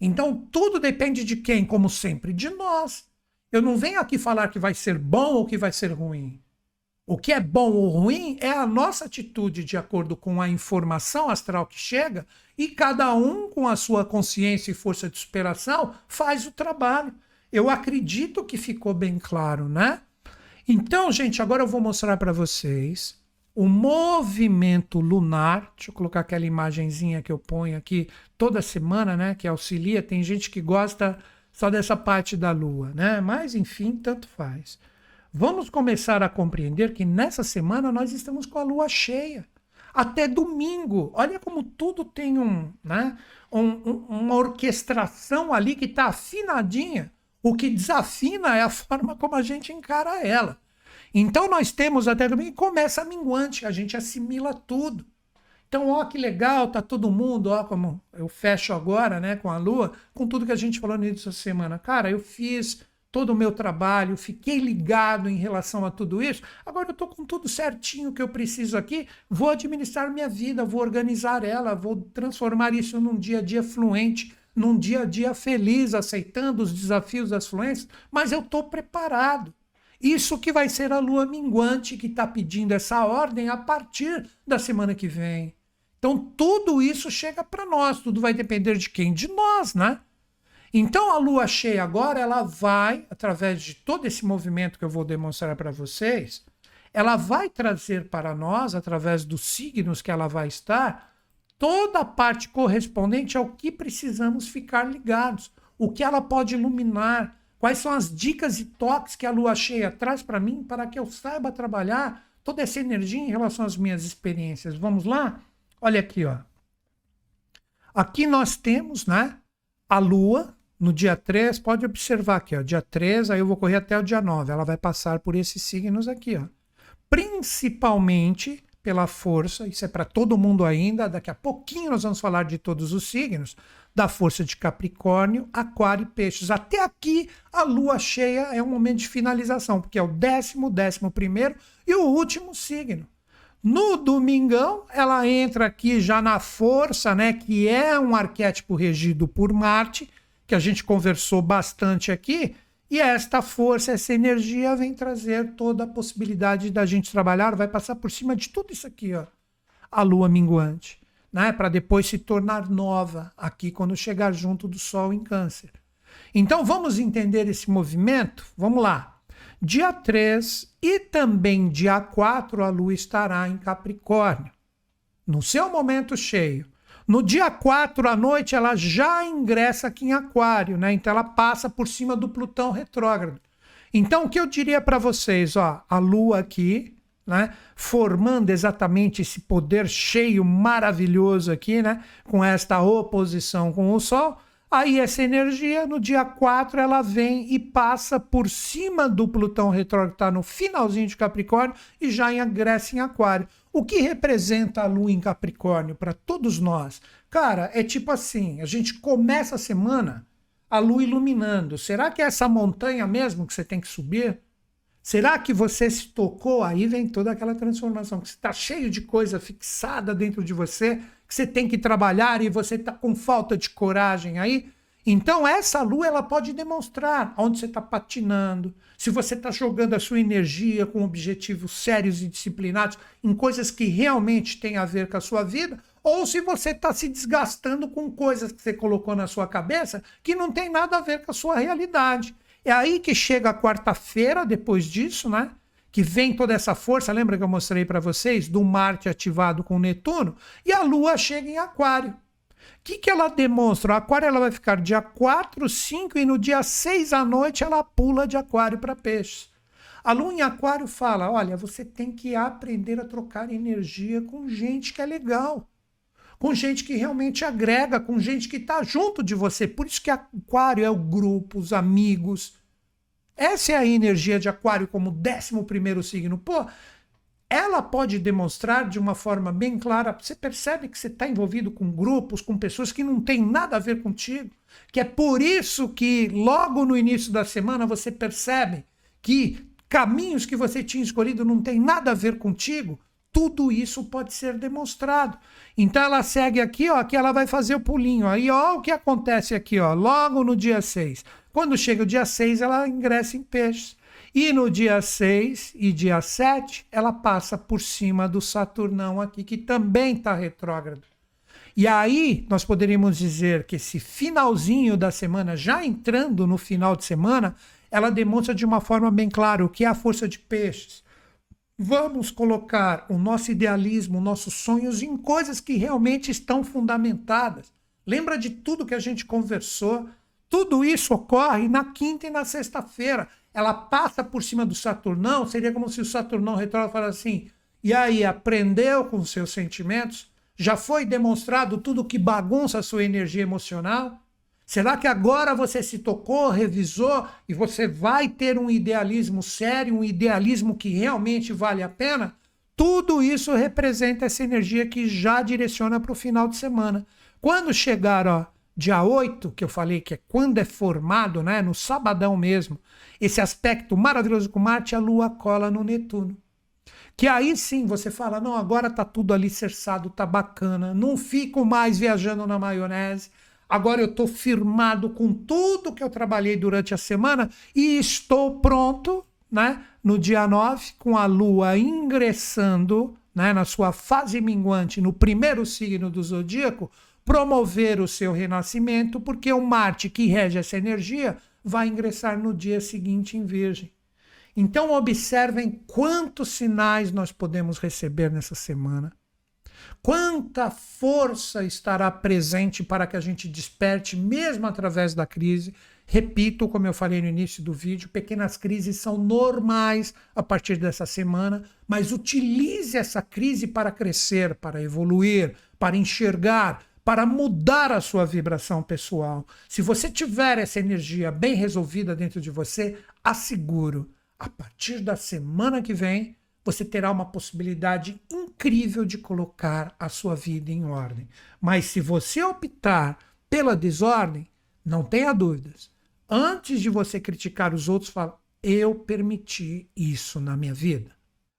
Então, tudo depende de quem, como sempre? De nós. Eu não venho aqui falar que vai ser bom ou que vai ser ruim. O que é bom ou ruim é a nossa atitude de acordo com a informação astral que chega e cada um, com a sua consciência e força de superação, faz o trabalho. Eu acredito que ficou bem claro, né? Então, gente, agora eu vou mostrar para vocês o movimento lunar. Deixa eu colocar aquela imagenzinha que eu ponho aqui toda semana, né? Que auxilia. Tem gente que gosta só dessa parte da lua, né? Mas, enfim, tanto faz. Vamos começar a compreender que nessa semana nós estamos com a lua cheia. Até domingo. Olha como tudo tem um, né? Um, um, uma orquestração ali que está afinadinha. O que desafina é a forma como a gente encara ela. Então nós temos até domingo começa a minguante, a gente assimila tudo. Então, ó que legal, tá todo mundo, ó como eu fecho agora, né, com a lua, com tudo que a gente falou no início da semana. Cara, eu fiz todo o meu trabalho, fiquei ligado em relação a tudo isso. Agora eu tô com tudo certinho que eu preciso aqui, vou administrar minha vida, vou organizar ela, vou transformar isso num dia a dia fluente num dia a dia feliz, aceitando os desafios das fluências, mas eu estou preparado. Isso que vai ser a lua minguante que está pedindo essa ordem a partir da semana que vem. Então, tudo isso chega para nós, tudo vai depender de quem? De nós, né? Então, a lua cheia agora, ela vai, através de todo esse movimento que eu vou demonstrar para vocês, ela vai trazer para nós, através dos signos que ela vai estar, toda a parte correspondente ao que precisamos ficar ligados, o que ela pode iluminar, quais são as dicas e toques que a lua cheia traz para mim para que eu saiba trabalhar toda essa energia em relação às minhas experiências. Vamos lá? Olha aqui, ó. Aqui nós temos, né, a lua no dia 3, pode observar aqui, ó, dia 3, aí eu vou correr até o dia 9, ela vai passar por esses signos aqui, ó. Principalmente pela força, isso é para todo mundo ainda. Daqui a pouquinho nós vamos falar de todos os signos, da força de Capricórnio, Aquário e Peixes. Até aqui, a lua cheia é um momento de finalização, porque é o décimo, décimo primeiro e o último signo. No domingão, ela entra aqui já na força, né, que é um arquétipo regido por Marte, que a gente conversou bastante aqui, e esta força, essa energia vem trazer toda a possibilidade da gente trabalhar, vai passar por cima de tudo isso aqui, ó, a lua minguante, né? Para depois se tornar nova aqui quando chegar junto do Sol em Câncer. Então vamos entender esse movimento? Vamos lá. Dia 3 e também dia 4 a lua estará em Capricórnio. No seu momento cheio, no dia 4 à noite, ela já ingressa aqui em Aquário, né? Então ela passa por cima do Plutão retrógrado. Então o que eu diria para vocês, ó, a Lua aqui, né, formando exatamente esse poder cheio maravilhoso aqui, né, com esta oposição com o Sol. Aí essa energia, no dia 4, ela vem e passa por cima do Plutão retrógrado, está no finalzinho de Capricórnio, e já ingressa em Aquário. O que representa a lua em Capricórnio para todos nós? Cara, é tipo assim: a gente começa a semana a lua iluminando. Será que é essa montanha mesmo que você tem que subir? Será que você se tocou? Aí vem toda aquela transformação, que você está cheio de coisa fixada dentro de você, que você tem que trabalhar e você está com falta de coragem aí. Então, essa lua ela pode demonstrar onde você está patinando, se você está jogando a sua energia com objetivos sérios e disciplinados em coisas que realmente têm a ver com a sua vida, ou se você está se desgastando com coisas que você colocou na sua cabeça que não tem nada a ver com a sua realidade. É aí que chega a quarta-feira, depois disso, né? Que vem toda essa força, lembra que eu mostrei para vocês, do Marte ativado com Netuno, e a Lua chega em Aquário que, que ela demonstra? O aquário ela vai ficar dia 4, 5 e no dia 6 à noite ela pula de aquário para peixes. A lua em aquário fala: olha, você tem que aprender a trocar energia com gente que é legal, com gente que realmente agrega, com gente que está junto de você. Por isso que aquário é o grupo, os amigos. Essa é a energia de aquário como 11 primeiro signo. Pô, ela pode demonstrar de uma forma bem clara. Você percebe que você está envolvido com grupos, com pessoas que não têm nada a ver contigo. Que é por isso que logo no início da semana você percebe que caminhos que você tinha escolhido não tem nada a ver contigo. Tudo isso pode ser demonstrado. Então ela segue aqui, ó, que ela vai fazer o pulinho. Aí, ó, o que acontece aqui, ó, logo no dia 6. Quando chega o dia 6, ela ingressa em peixes. E no dia 6 e dia 7, ela passa por cima do Saturnão aqui, que também está retrógrado. E aí nós poderíamos dizer que esse finalzinho da semana, já entrando no final de semana, ela demonstra de uma forma bem clara o que é a força de peixes. Vamos colocar o nosso idealismo, nossos sonhos em coisas que realmente estão fundamentadas. Lembra de tudo que a gente conversou? Tudo isso ocorre na quinta e na sexta-feira ela passa por cima do Saturnão, seria como se o Saturnão retrógrado falasse assim: e aí, aprendeu com seus sentimentos? Já foi demonstrado tudo que bagunça a sua energia emocional? Será que agora você se tocou, revisou e você vai ter um idealismo sério, um idealismo que realmente vale a pena? Tudo isso representa essa energia que já direciona para o final de semana. Quando chegar, ó, dia 8, que eu falei que é quando é formado, né, no sabadão mesmo, esse aspecto maravilhoso com Marte, a Lua cola no Netuno. Que aí sim você fala: não, agora tá tudo alicerçado, tá bacana, não fico mais viajando na maionese. Agora eu estou firmado com tudo que eu trabalhei durante a semana e estou pronto, né? No dia 9, com a Lua ingressando né, na sua fase minguante, no primeiro signo do zodíaco, promover o seu renascimento, porque o Marte que rege essa energia vai ingressar no dia seguinte em Virgem. Então, observem quantos sinais nós podemos receber nessa semana. Quanta força estará presente para que a gente desperte, mesmo através da crise. Repito, como eu falei no início do vídeo, pequenas crises são normais a partir dessa semana, mas utilize essa crise para crescer, para evoluir, para enxergar, para mudar a sua vibração pessoal. Se você tiver essa energia bem resolvida dentro de você, asseguro, a partir da semana que vem, você terá uma possibilidade incrível de colocar a sua vida em ordem. Mas se você optar pela desordem, não tenha dúvidas. Antes de você criticar os outros, fala: eu permiti isso na minha vida.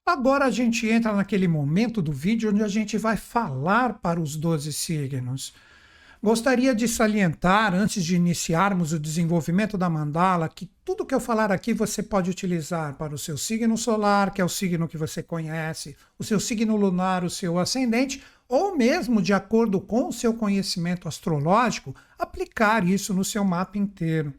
Agora a gente entra naquele momento do vídeo onde a gente vai falar para os 12 signos. Gostaria de salientar, antes de iniciarmos o desenvolvimento da mandala, que tudo que eu falar aqui você pode utilizar para o seu signo solar, que é o signo que você conhece, o seu signo lunar, o seu ascendente, ou mesmo de acordo com o seu conhecimento astrológico, aplicar isso no seu mapa inteiro.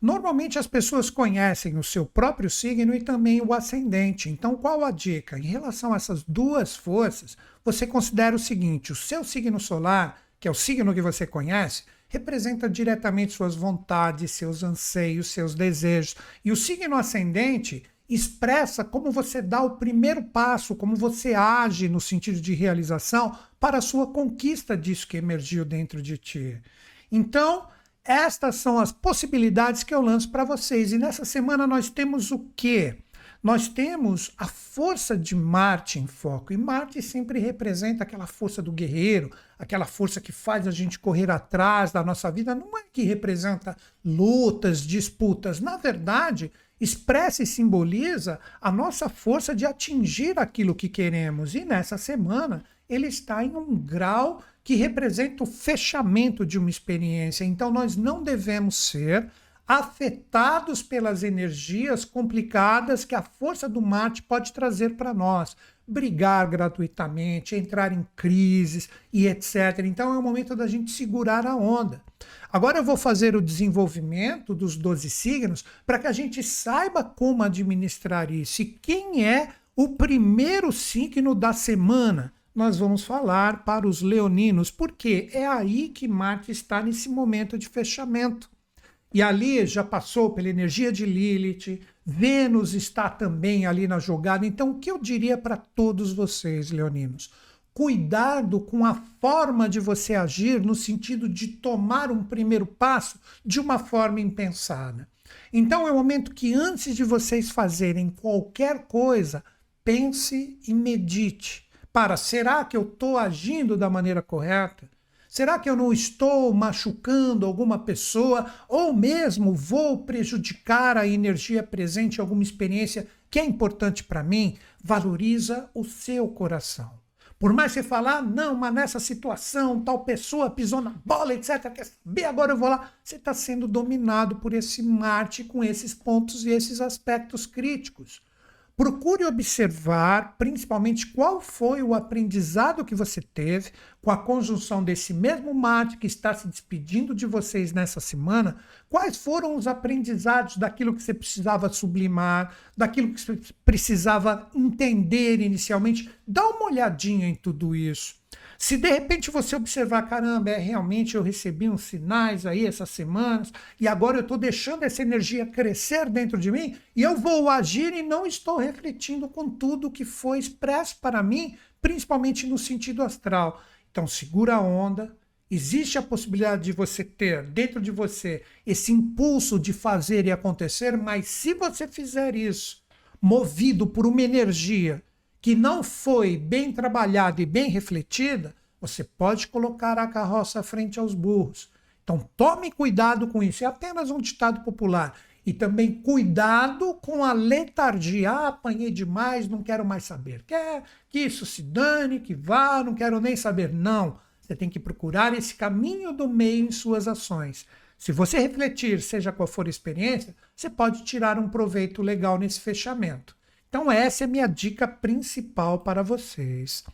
Normalmente as pessoas conhecem o seu próprio signo e também o ascendente. Então, qual a dica? Em relação a essas duas forças, você considera o seguinte: o seu signo solar, que é o signo que você conhece, representa diretamente suas vontades, seus anseios, seus desejos. E o signo ascendente expressa como você dá o primeiro passo, como você age no sentido de realização para a sua conquista disso que emergiu dentro de ti. Então, estas são as possibilidades que eu lanço para vocês. E nessa semana nós temos o quê? Nós temos a força de Marte em foco. E Marte sempre representa aquela força do guerreiro, aquela força que faz a gente correr atrás da nossa vida. Não é que representa lutas, disputas. Na verdade, expressa e simboliza a nossa força de atingir aquilo que queremos. E nessa semana ele está em um grau que representa o fechamento de uma experiência. Então, nós não devemos ser afetados pelas energias complicadas que a força do Marte pode trazer para nós. Brigar gratuitamente, entrar em crises e etc. Então é o momento da gente segurar a onda. Agora eu vou fazer o desenvolvimento dos 12 signos para que a gente saiba como administrar isso. E quem é o primeiro signo da semana? Nós vamos falar para os leoninos, porque é aí que Marte está nesse momento de fechamento. E ali já passou pela energia de Lilith, Vênus está também ali na jogada. Então, o que eu diria para todos vocês, leoninos? Cuidado com a forma de você agir no sentido de tomar um primeiro passo de uma forma impensada. Então, é o momento que antes de vocês fazerem qualquer coisa, pense e medite. Para, será que eu estou agindo da maneira correta? Será que eu não estou machucando alguma pessoa ou mesmo vou prejudicar a energia presente em alguma experiência que é importante para mim? Valoriza o seu coração. Por mais que você falar, não, mas nessa situação, tal pessoa pisou na bola, etc. Quer saber? Agora eu vou lá. Você está sendo dominado por esse Marte com esses pontos e esses aspectos críticos. Procure observar, principalmente, qual foi o aprendizado que você teve com a conjunção desse mesmo Marte que está se despedindo de vocês nessa semana. Quais foram os aprendizados daquilo que você precisava sublimar, daquilo que você precisava entender inicialmente? Dá uma olhadinha em tudo isso. Se de repente você observar, caramba, é realmente eu recebi uns sinais aí essas semanas e agora eu estou deixando essa energia crescer dentro de mim e eu vou agir e não estou refletindo com tudo que foi expresso para mim, principalmente no sentido astral. Então segura a onda. Existe a possibilidade de você ter dentro de você esse impulso de fazer e acontecer, mas se você fizer isso movido por uma energia que não foi bem trabalhada e bem refletida, você pode colocar a carroça frente aos burros. Então tome cuidado com isso. É apenas um ditado popular. E também cuidado com a letargia. Ah, apanhei demais, não quero mais saber. Quer que isso se dane, que vá, não quero nem saber. Não. Você tem que procurar esse caminho do meio em suas ações. Se você refletir, seja qual for a experiência, você pode tirar um proveito legal nesse fechamento. Então, essa é a minha dica principal para vocês.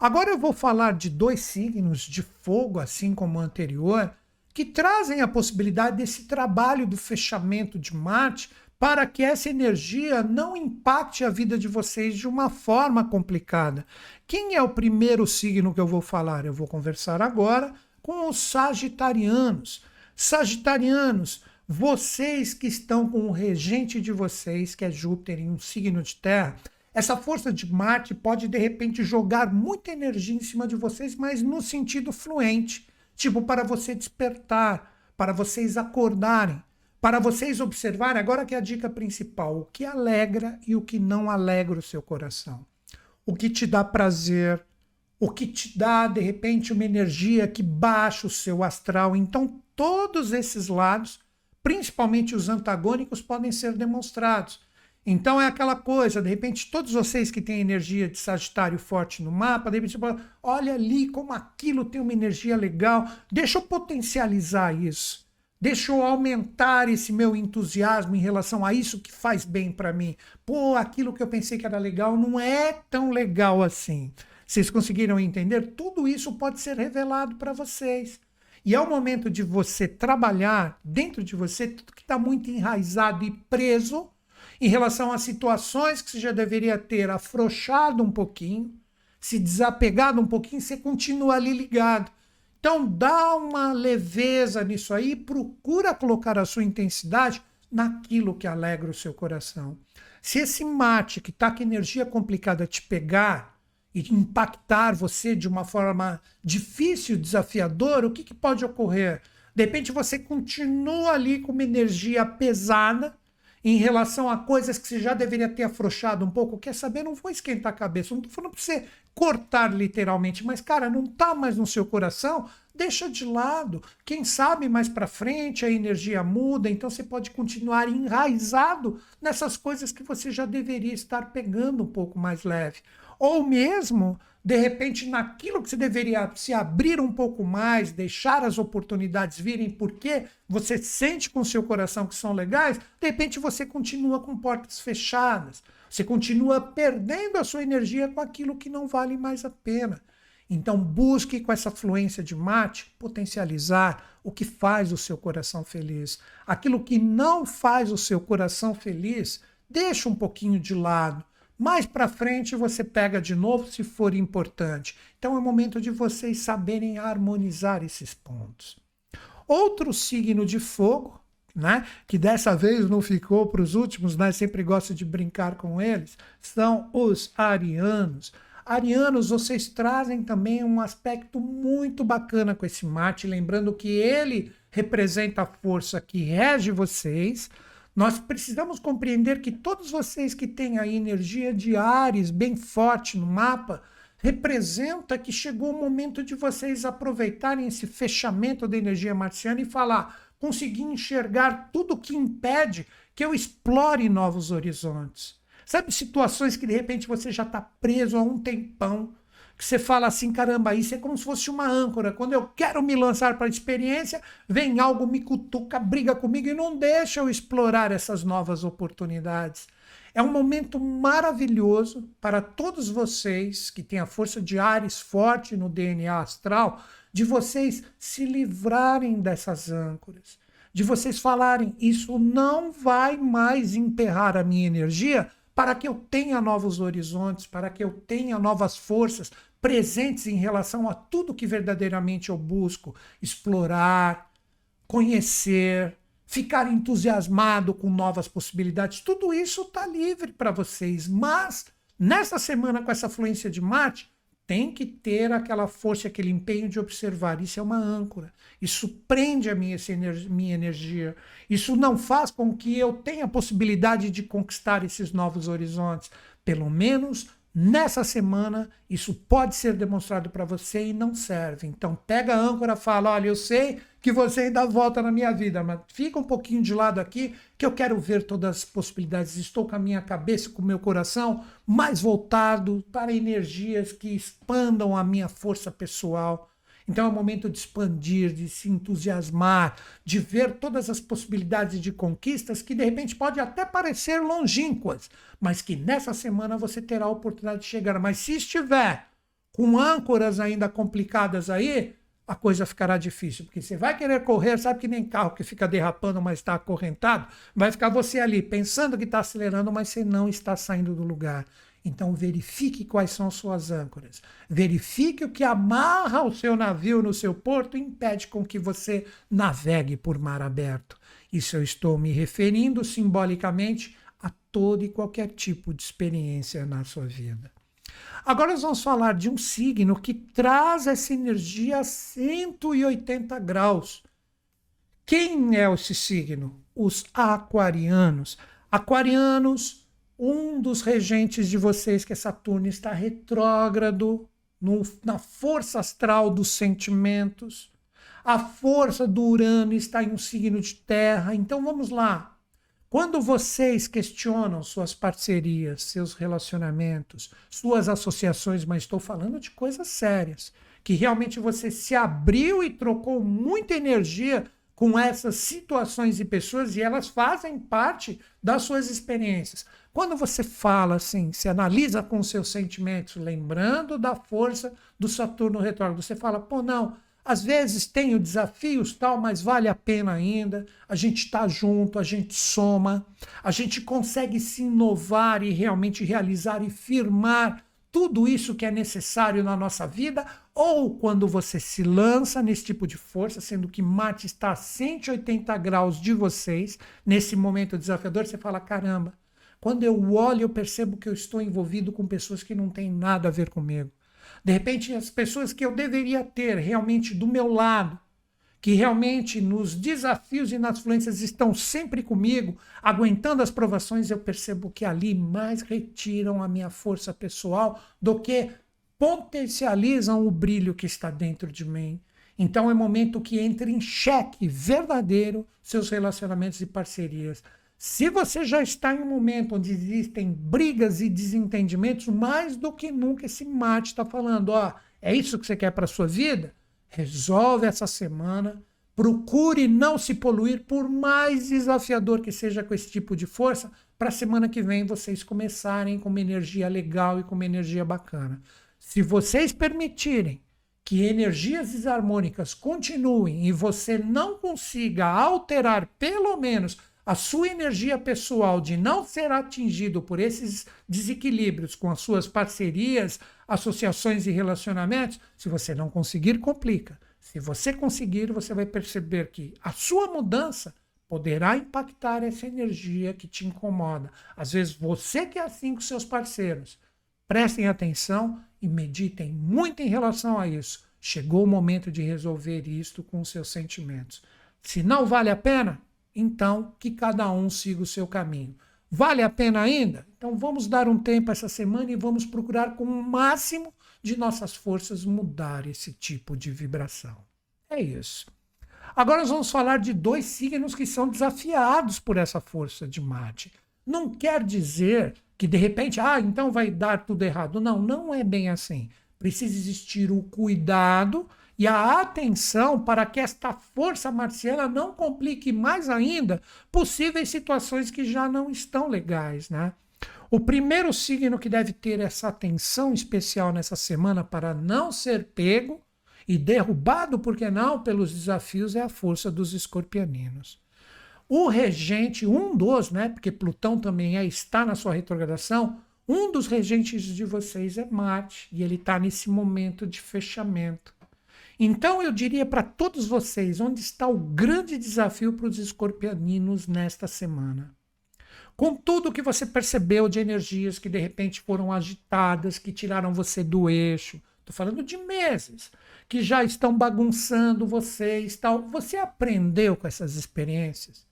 Agora eu vou falar de dois signos de fogo, assim como o anterior, que trazem a possibilidade desse trabalho do fechamento de Marte para que essa energia não impacte a vida de vocês de uma forma complicada. Quem é o primeiro signo que eu vou falar? Eu vou conversar agora com os sagitarianos. Sagitarianos, vocês que estão com o regente de vocês, que é Júpiter, em um signo de terra, essa força de Marte pode de repente jogar muita energia em cima de vocês, mas no sentido fluente tipo para você despertar, para vocês acordarem, para vocês observarem. Agora que é a dica principal: o que alegra e o que não alegra o seu coração. O que te dá prazer, o que te dá de repente uma energia que baixa o seu astral. Então, todos esses lados principalmente os antagônicos, podem ser demonstrados. Então é aquela coisa, de repente, todos vocês que têm energia de Sagitário forte no mapa, de repente, olha ali como aquilo tem uma energia legal, deixa eu potencializar isso. Deixa eu aumentar esse meu entusiasmo em relação a isso que faz bem para mim. Pô, aquilo que eu pensei que era legal não é tão legal assim. Vocês conseguiram entender? Tudo isso pode ser revelado para vocês. E é o momento de você trabalhar dentro de você tudo que está muito enraizado e preso em relação a situações que você já deveria ter afrouxado um pouquinho, se desapegado um pouquinho, você continua ali ligado. Então dá uma leveza nisso aí, procura colocar a sua intensidade naquilo que alegra o seu coração. Se esse mate que está com energia complicada te pegar, e impactar você de uma forma difícil, desafiadora, o que, que pode ocorrer? De repente você continua ali com uma energia pesada em relação a coisas que você já deveria ter afrouxado um pouco. Quer saber? Não vou esquentar a cabeça. Não estou falando para você cortar literalmente, mas, cara, não está mais no seu coração. Deixa de lado. Quem sabe mais para frente a energia muda, então você pode continuar enraizado nessas coisas que você já deveria estar pegando um pouco mais leve ou mesmo, de repente, naquilo que você deveria se abrir um pouco mais, deixar as oportunidades virem, porque você sente com seu coração que são legais, de repente você continua com portas fechadas. Você continua perdendo a sua energia com aquilo que não vale mais a pena. Então, busque com essa fluência de mate potencializar o que faz o seu coração feliz. Aquilo que não faz o seu coração feliz, deixa um pouquinho de lado mais para frente você pega de novo se for importante. Então é momento de vocês saberem harmonizar esses pontos. Outro signo de fogo, né, que dessa vez não ficou para os últimos, mas sempre gosto de brincar com eles, são os arianos. Arianos, vocês trazem também um aspecto muito bacana com esse Marte, lembrando que ele representa a força que rege vocês, Nós precisamos compreender que todos vocês que têm a energia de Ares bem forte no mapa, representa que chegou o momento de vocês aproveitarem esse fechamento da energia marciana e falar: consegui enxergar tudo que impede que eu explore novos horizontes. Sabe, situações que de repente você já está preso há um tempão, que você fala assim, caramba, isso é como se fosse uma âncora. Quando eu quero me lançar para a experiência, vem algo, me cutuca, briga comigo e não deixa eu explorar essas novas oportunidades. É um momento maravilhoso para todos vocês que têm a força de Ares forte no DNA astral, de vocês se livrarem dessas âncoras, de vocês falarem: Isso não vai mais emperrar a minha energia, para que eu tenha novos horizontes, para que eu tenha novas forças presentes em relação a tudo que verdadeiramente eu busco explorar, conhecer, ficar entusiasmado com novas possibilidades. Tudo isso está livre para vocês, mas nessa semana com essa fluência de Marte, tem que ter aquela força, aquele empenho de observar. Isso é uma âncora. Isso prende a minha, energia, minha energia. Isso não faz com que eu tenha a possibilidade de conquistar esses novos horizontes. Pelo menos Nessa semana, isso pode ser demonstrado para você e não serve. Então, pega a âncora, fala: olha, eu sei que você ainda volta na minha vida, mas fica um pouquinho de lado aqui, que eu quero ver todas as possibilidades. Estou com a minha cabeça, com o meu coração mais voltado para energias que expandam a minha força pessoal então é o momento de expandir, de se entusiasmar, de ver todas as possibilidades de conquistas que de repente pode até parecer longínquas, mas que nessa semana você terá a oportunidade de chegar. Mas se estiver com âncoras ainda complicadas aí, a coisa ficará difícil, porque você vai querer correr, sabe que nem carro que fica derrapando, mas está acorrentado, vai ficar você ali pensando que está acelerando, mas você não está saindo do lugar. Então verifique quais são suas âncoras. Verifique o que amarra o seu navio no seu porto e impede com que você navegue por mar aberto. Isso eu estou me referindo simbolicamente a todo e qualquer tipo de experiência na sua vida. Agora nós vamos falar de um signo que traz essa energia a 180 graus. Quem é esse signo? Os aquarianos. Aquarianos um dos regentes de vocês, que é Saturno, está retrógrado no, na força astral dos sentimentos. A força do Urano está em um signo de terra. Então vamos lá. Quando vocês questionam suas parcerias, seus relacionamentos, suas associações, mas estou falando de coisas sérias, que realmente você se abriu e trocou muita energia com essas situações e pessoas e elas fazem parte das suas experiências. Quando você fala assim, se analisa com seus sentimentos, lembrando da força do Saturno retrógrado, você fala, pô, não, às vezes tenho desafios tal, mas vale a pena ainda. A gente está junto, a gente soma, a gente consegue se inovar e realmente realizar e firmar tudo isso que é necessário na nossa vida, ou quando você se lança nesse tipo de força, sendo que Marte está a 180 graus de vocês, nesse momento desafiador, você fala: caramba, quando eu olho, eu percebo que eu estou envolvido com pessoas que não têm nada a ver comigo. De repente, as pessoas que eu deveria ter realmente do meu lado, que realmente nos desafios e nas fluências estão sempre comigo, aguentando as provações, eu percebo que ali mais retiram a minha força pessoal do que potencializam o brilho que está dentro de mim. Então é momento que entre em xeque verdadeiro seus relacionamentos e parcerias. Se você já está em um momento onde existem brigas e desentendimentos, mais do que nunca esse mate está falando, ó, é isso que você quer para sua vida? Resolve essa semana. Procure não se poluir, por mais desafiador que seja com esse tipo de força, para a semana que vem vocês começarem com uma energia legal e com uma energia bacana. Se vocês permitirem que energias desarmônicas continuem e você não consiga alterar, pelo menos, a sua energia pessoal de não ser atingido por esses desequilíbrios com as suas parcerias, associações e relacionamentos, se você não conseguir, complica. Se você conseguir, você vai perceber que a sua mudança poderá impactar essa energia que te incomoda. Às vezes você que é assim com seus parceiros. Prestem atenção e meditem muito em relação a isso. Chegou o momento de resolver isto com seus sentimentos. Se não vale a pena, então que cada um siga o seu caminho. Vale a pena ainda? Então vamos dar um tempo essa semana e vamos procurar com o máximo de nossas forças mudar esse tipo de vibração. É isso. Agora nós vamos falar de dois signos que são desafiados por essa força de Marte. Não quer dizer que de repente, ah, então vai dar tudo errado. Não, não é bem assim. Precisa existir o cuidado e a atenção para que esta força marciana não complique mais ainda possíveis situações que já não estão legais, né? O primeiro signo que deve ter essa atenção especial nessa semana para não ser pego e derrubado, por que não, pelos desafios é a força dos escorpianinos. O regente, um dos, né, porque Plutão também é, está na sua retrogradação, um dos regentes de vocês é Marte, e ele está nesse momento de fechamento. Então eu diria para todos vocês onde está o grande desafio para os escorpianinos nesta semana. Com tudo que você percebeu de energias que de repente foram agitadas, que tiraram você do eixo, estou falando de meses, que já estão bagunçando vocês, tal. Você aprendeu com essas experiências?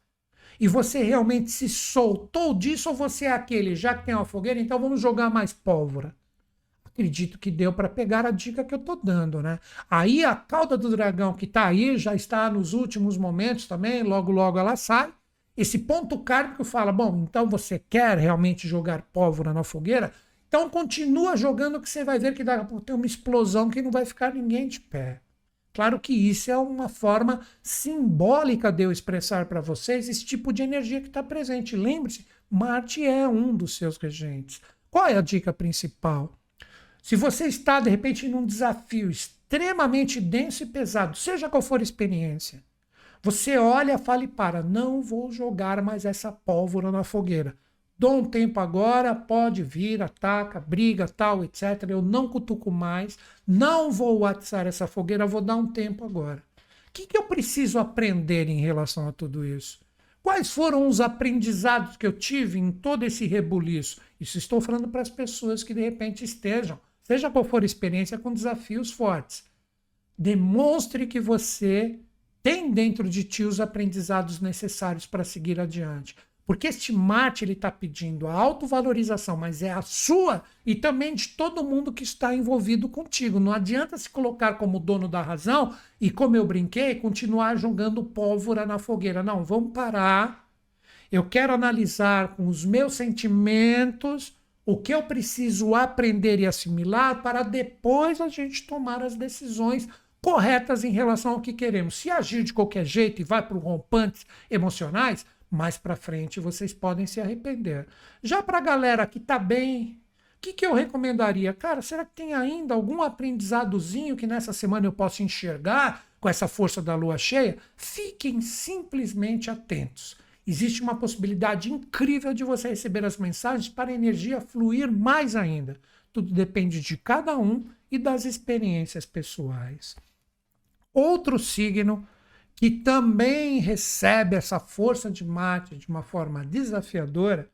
E você realmente se soltou disso ou você é aquele, já que tem uma fogueira, então vamos jogar mais pólvora? acredito que deu para pegar a dica que eu estou dando, né? Aí a cauda do dragão que está aí já está nos últimos momentos também, logo logo ela sai. Esse ponto kármico fala: bom, então você quer realmente jogar pólvora na fogueira? Então continua jogando que você vai ver que dá ter uma explosão que não vai ficar ninguém de pé. Claro que isso é uma forma simbólica de eu expressar para vocês esse tipo de energia que está presente. Lembre-se, Marte é um dos seus regentes. Qual é a dica principal? Se você está, de repente, num desafio extremamente denso e pesado, seja qual for a experiência, você olha, fala e para, não vou jogar mais essa pólvora na fogueira. Dou um tempo agora, pode vir, ataca, briga, tal, etc. Eu não cutuco mais, não vou atiçar essa fogueira, vou dar um tempo agora. O que, que eu preciso aprender em relação a tudo isso? Quais foram os aprendizados que eu tive em todo esse rebuliço? Isso estou falando para as pessoas que de repente estejam seja qual for a experiência, com desafios fortes. Demonstre que você tem dentro de ti os aprendizados necessários para seguir adiante. Porque este mate ele está pedindo a autovalorização, mas é a sua e também de todo mundo que está envolvido contigo. Não adianta se colocar como dono da razão e, como eu brinquei, continuar jogando pólvora na fogueira. Não, vamos parar. Eu quero analisar com os meus sentimentos o que eu preciso aprender e assimilar para depois a gente tomar as decisões corretas em relação ao que queremos. Se agir de qualquer jeito e vai para rompantes emocionais, mais para frente vocês podem se arrepender. Já para a galera que está bem, o que, que eu recomendaria? Cara, será que tem ainda algum aprendizadozinho que nessa semana eu possa enxergar com essa força da lua cheia? Fiquem simplesmente atentos existe uma possibilidade incrível de você receber as mensagens para a energia fluir mais ainda. Tudo depende de cada um e das experiências pessoais. Outro signo que também recebe essa força de Marte de uma forma desafiadora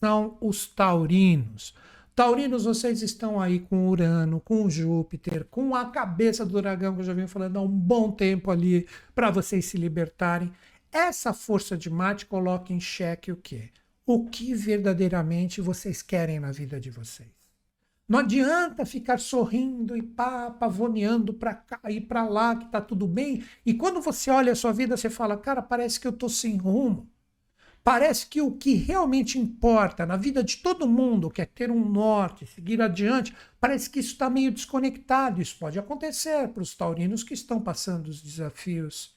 são os taurinos. Taurinos, vocês estão aí com Urano, com Júpiter, com a cabeça do dragão, que eu já venho falando há um bom tempo ali, para vocês se libertarem. Essa força de Marte coloca em xeque o quê? O que verdadeiramente vocês querem na vida de vocês. Não adianta ficar sorrindo e pá, pavoneando para cá e para lá que tá tudo bem. E quando você olha a sua vida, você fala, cara, parece que eu tô sem rumo. Parece que o que realmente importa na vida de todo mundo, que é ter um norte, seguir adiante, parece que isso está meio desconectado. Isso pode acontecer para os taurinos que estão passando os desafios.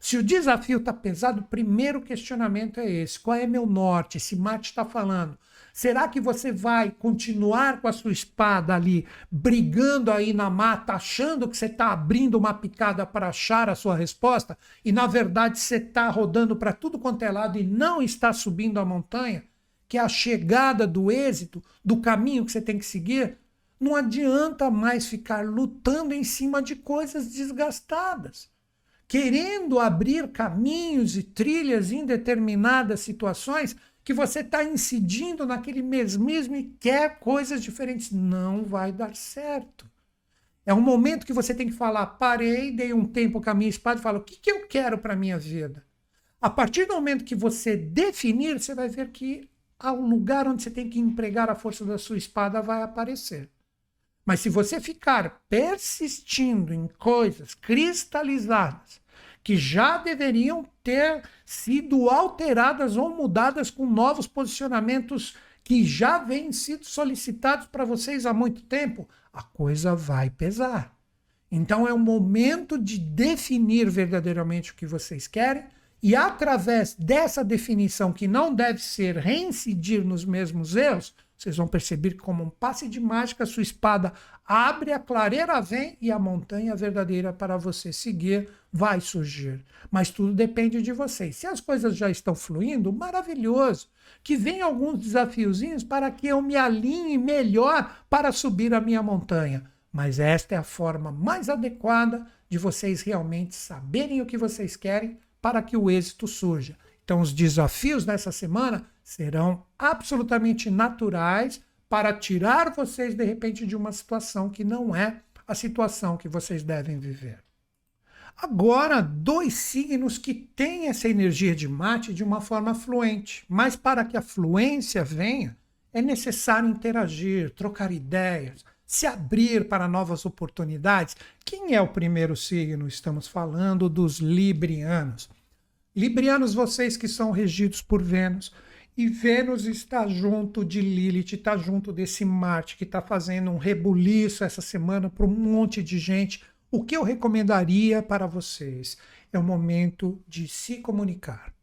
Se o desafio está pesado, o primeiro questionamento é esse: qual é meu norte? Esse Marte está falando. Será que você vai continuar com a sua espada ali, brigando aí na mata, achando que você está abrindo uma picada para achar a sua resposta? E na verdade você está rodando para tudo quanto é lado e não está subindo a montanha? Que é a chegada do êxito, do caminho que você tem que seguir? Não adianta mais ficar lutando em cima de coisas desgastadas querendo abrir caminhos e trilhas em determinadas situações que você está incidindo naquele mesmismo e quer coisas diferentes. Não vai dar certo. É um momento que você tem que falar: parei, dei um tempo com a minha espada e falo: o que, que eu quero para a minha vida? A partir do momento que você definir, você vai ver que o lugar onde você tem que empregar a força da sua espada vai aparecer. Mas se você ficar persistindo em coisas cristalizadas que já deveriam ter sido alteradas ou mudadas com novos posicionamentos que já vêm sido solicitados para vocês há muito tempo, a coisa vai pesar. Então é o momento de definir verdadeiramente o que vocês querem e através dessa definição que não deve ser reincidir nos mesmos erros, vocês vão perceber que como um passe de mágica sua espada abre, a clareira vem e a montanha verdadeira para você seguir vai surgir. Mas tudo depende de vocês. Se as coisas já estão fluindo, maravilhoso. Que venham alguns desafiozinhos para que eu me alinhe melhor para subir a minha montanha mas esta é a forma mais adequada de vocês realmente saberem o que vocês querem para que o êxito surja. Então, os desafios dessa semana serão absolutamente naturais para tirar vocês, de repente, de uma situação que não é a situação que vocês devem viver. Agora, dois signos que têm essa energia de mate de uma forma fluente, mas para que a fluência venha, é necessário interagir, trocar ideias, se abrir para novas oportunidades. Quem é o primeiro signo? Estamos falando dos librianos. Librianos, vocês que são regidos por Vênus. E Vênus está junto de Lilith, está junto desse Marte que está fazendo um rebuliço essa semana para um monte de gente. O que eu recomendaria para vocês é o momento de se comunicar.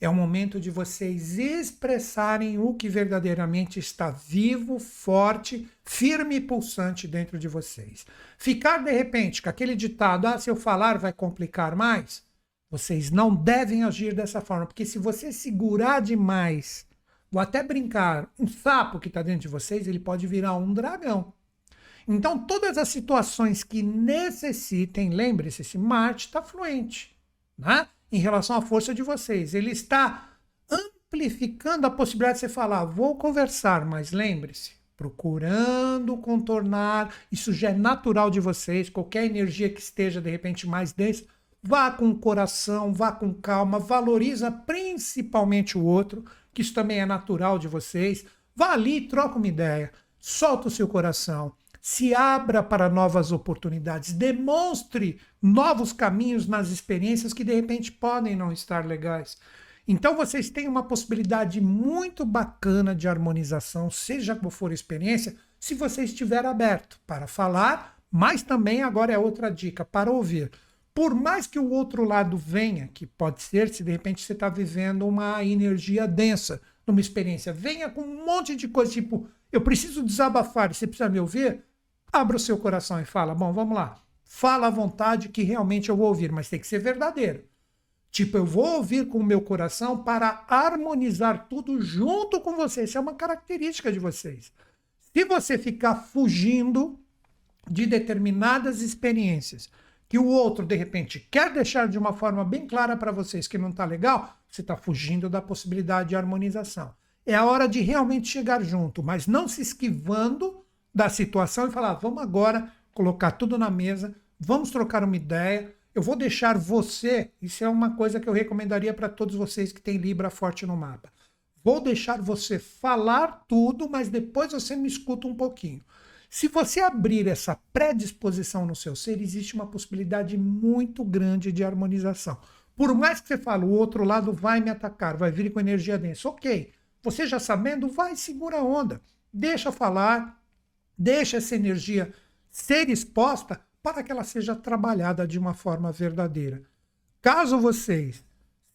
É o momento de vocês expressarem o que verdadeiramente está vivo, forte, firme e pulsante dentro de vocês. Ficar de repente com aquele ditado, ah, se eu falar vai complicar mais, vocês não devem agir dessa forma, porque se você segurar demais, ou até brincar, um sapo que está dentro de vocês, ele pode virar um dragão. Então, todas as situações que necessitem, lembre-se, esse Marte está fluente. Né? em relação à força de vocês. Ele está amplificando a possibilidade de você falar, vou conversar, mas lembre-se, procurando contornar, isso já é natural de vocês, qualquer energia que esteja de repente mais densa, vá com o coração, vá com calma, valoriza principalmente o outro, que isso também é natural de vocês. Vá ali, troca uma ideia, solta o seu coração se abra para novas oportunidades, demonstre novos caminhos nas experiências que de repente podem não estar legais. Então vocês têm uma possibilidade muito bacana de harmonização, seja qual for a experiência, se você estiver aberto para falar, mas também agora é outra dica para ouvir. Por mais que o outro lado venha, que pode ser se de repente você está vivendo uma energia densa numa experiência, venha com um monte de coisa, tipo, eu preciso desabafar, você precisa me ouvir? abra o seu coração e fala: bom, vamos lá. Fala à vontade que realmente eu vou ouvir, mas tem que ser verdadeiro. Tipo, eu vou ouvir com o meu coração para harmonizar tudo junto com você. Isso é uma característica de vocês. Se você ficar fugindo de determinadas experiências que o outro, de repente, quer deixar de uma forma bem clara para vocês que não está legal, você está fugindo da possibilidade de harmonização. É a hora de realmente chegar junto, mas não se esquivando da situação e falar: vamos agora colocar tudo na mesa, vamos trocar uma ideia. Eu vou deixar você, isso é uma coisa que eu recomendaria para todos vocês que têm Libra forte no mapa. Vou deixar você falar tudo, mas depois você me escuta um pouquinho. Se você abrir essa predisposição no seu ser, existe uma possibilidade muito grande de harmonização. Por mais que você fale, o outro lado vai me atacar, vai vir com energia densa. Ok, você já sabendo, vai, segura a onda. Deixa falar, Deixa essa energia ser exposta para que ela seja trabalhada de uma forma verdadeira. Caso vocês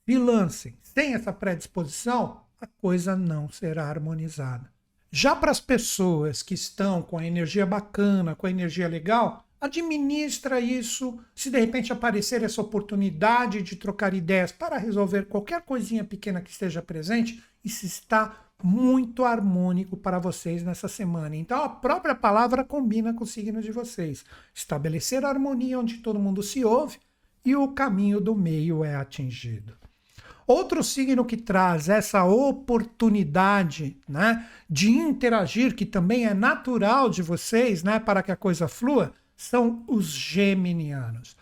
se lancem sem essa predisposição, a coisa não será harmonizada. Já para as pessoas que estão com a energia bacana, com a energia legal, administra isso. Se de repente aparecer essa oportunidade de trocar ideias para resolver qualquer coisinha pequena que esteja presente, isso está muito harmônico para vocês nessa semana. Então a própria palavra combina com o signo de vocês. Estabelecer a harmonia onde todo mundo se ouve e o caminho do meio é atingido. Outro signo que traz essa oportunidade né, de interagir, que também é natural de vocês, né, para que a coisa flua, são os geminianos.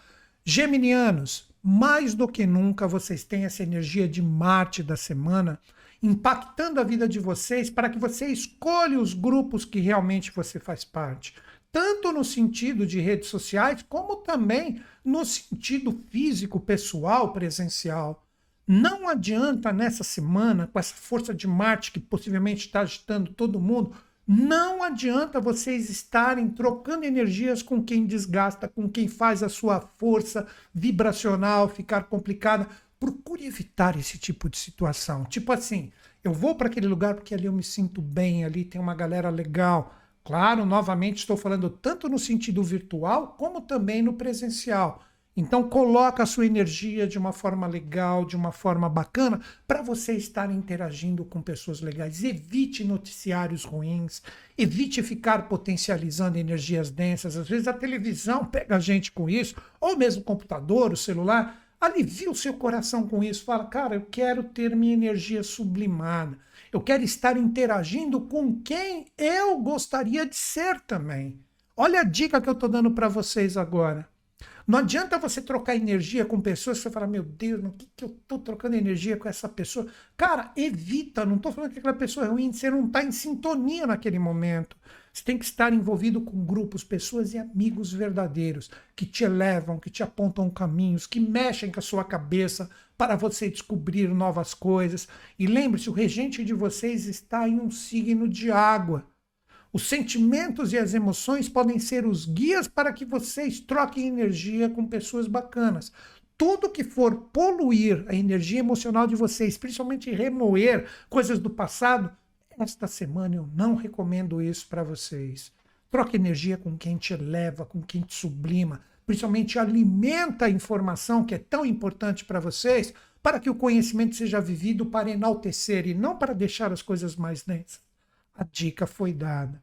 Geminianos, mais do que nunca vocês têm essa energia de Marte da semana impactando a vida de vocês para que você escolha os grupos que realmente você faz parte. Tanto no sentido de redes sociais, como também no sentido físico, pessoal, presencial. Não adianta nessa semana, com essa força de Marte que possivelmente está agitando todo mundo, não adianta vocês estarem trocando energias com quem desgasta, com quem faz a sua força vibracional ficar complicada. Procure evitar esse tipo de situação. Tipo assim, eu vou para aquele lugar porque ali eu me sinto bem, ali tem uma galera legal. Claro, novamente estou falando tanto no sentido virtual como também no presencial. Então coloca a sua energia de uma forma legal, de uma forma bacana, para você estar interagindo com pessoas legais. Evite noticiários ruins, evite ficar potencializando energias densas. Às vezes a televisão *laughs* pega a gente com isso, ou mesmo o computador, o celular. Alivia o seu coração com isso. Fala, cara, eu quero ter minha energia sublimada. Eu quero estar interagindo com quem eu gostaria de ser também. Olha a dica que eu estou dando para vocês agora. Não adianta você trocar energia com pessoas que você fala, meu Deus, o que, que eu estou trocando energia com essa pessoa? Cara, evita, não estou falando que aquela pessoa é ruim, você não está em sintonia naquele momento. Você tem que estar envolvido com grupos, pessoas e amigos verdadeiros que te elevam, que te apontam caminhos, que mexem com a sua cabeça para você descobrir novas coisas. E lembre-se, o regente de vocês está em um signo de água. Os sentimentos e as emoções podem ser os guias para que vocês troquem energia com pessoas bacanas. Tudo que for poluir a energia emocional de vocês, principalmente remoer coisas do passado, esta semana eu não recomendo isso para vocês. Troque energia com quem te eleva, com quem te sublima, principalmente alimenta a informação que é tão importante para vocês, para que o conhecimento seja vivido para enaltecer e não para deixar as coisas mais densas. A dica foi dada.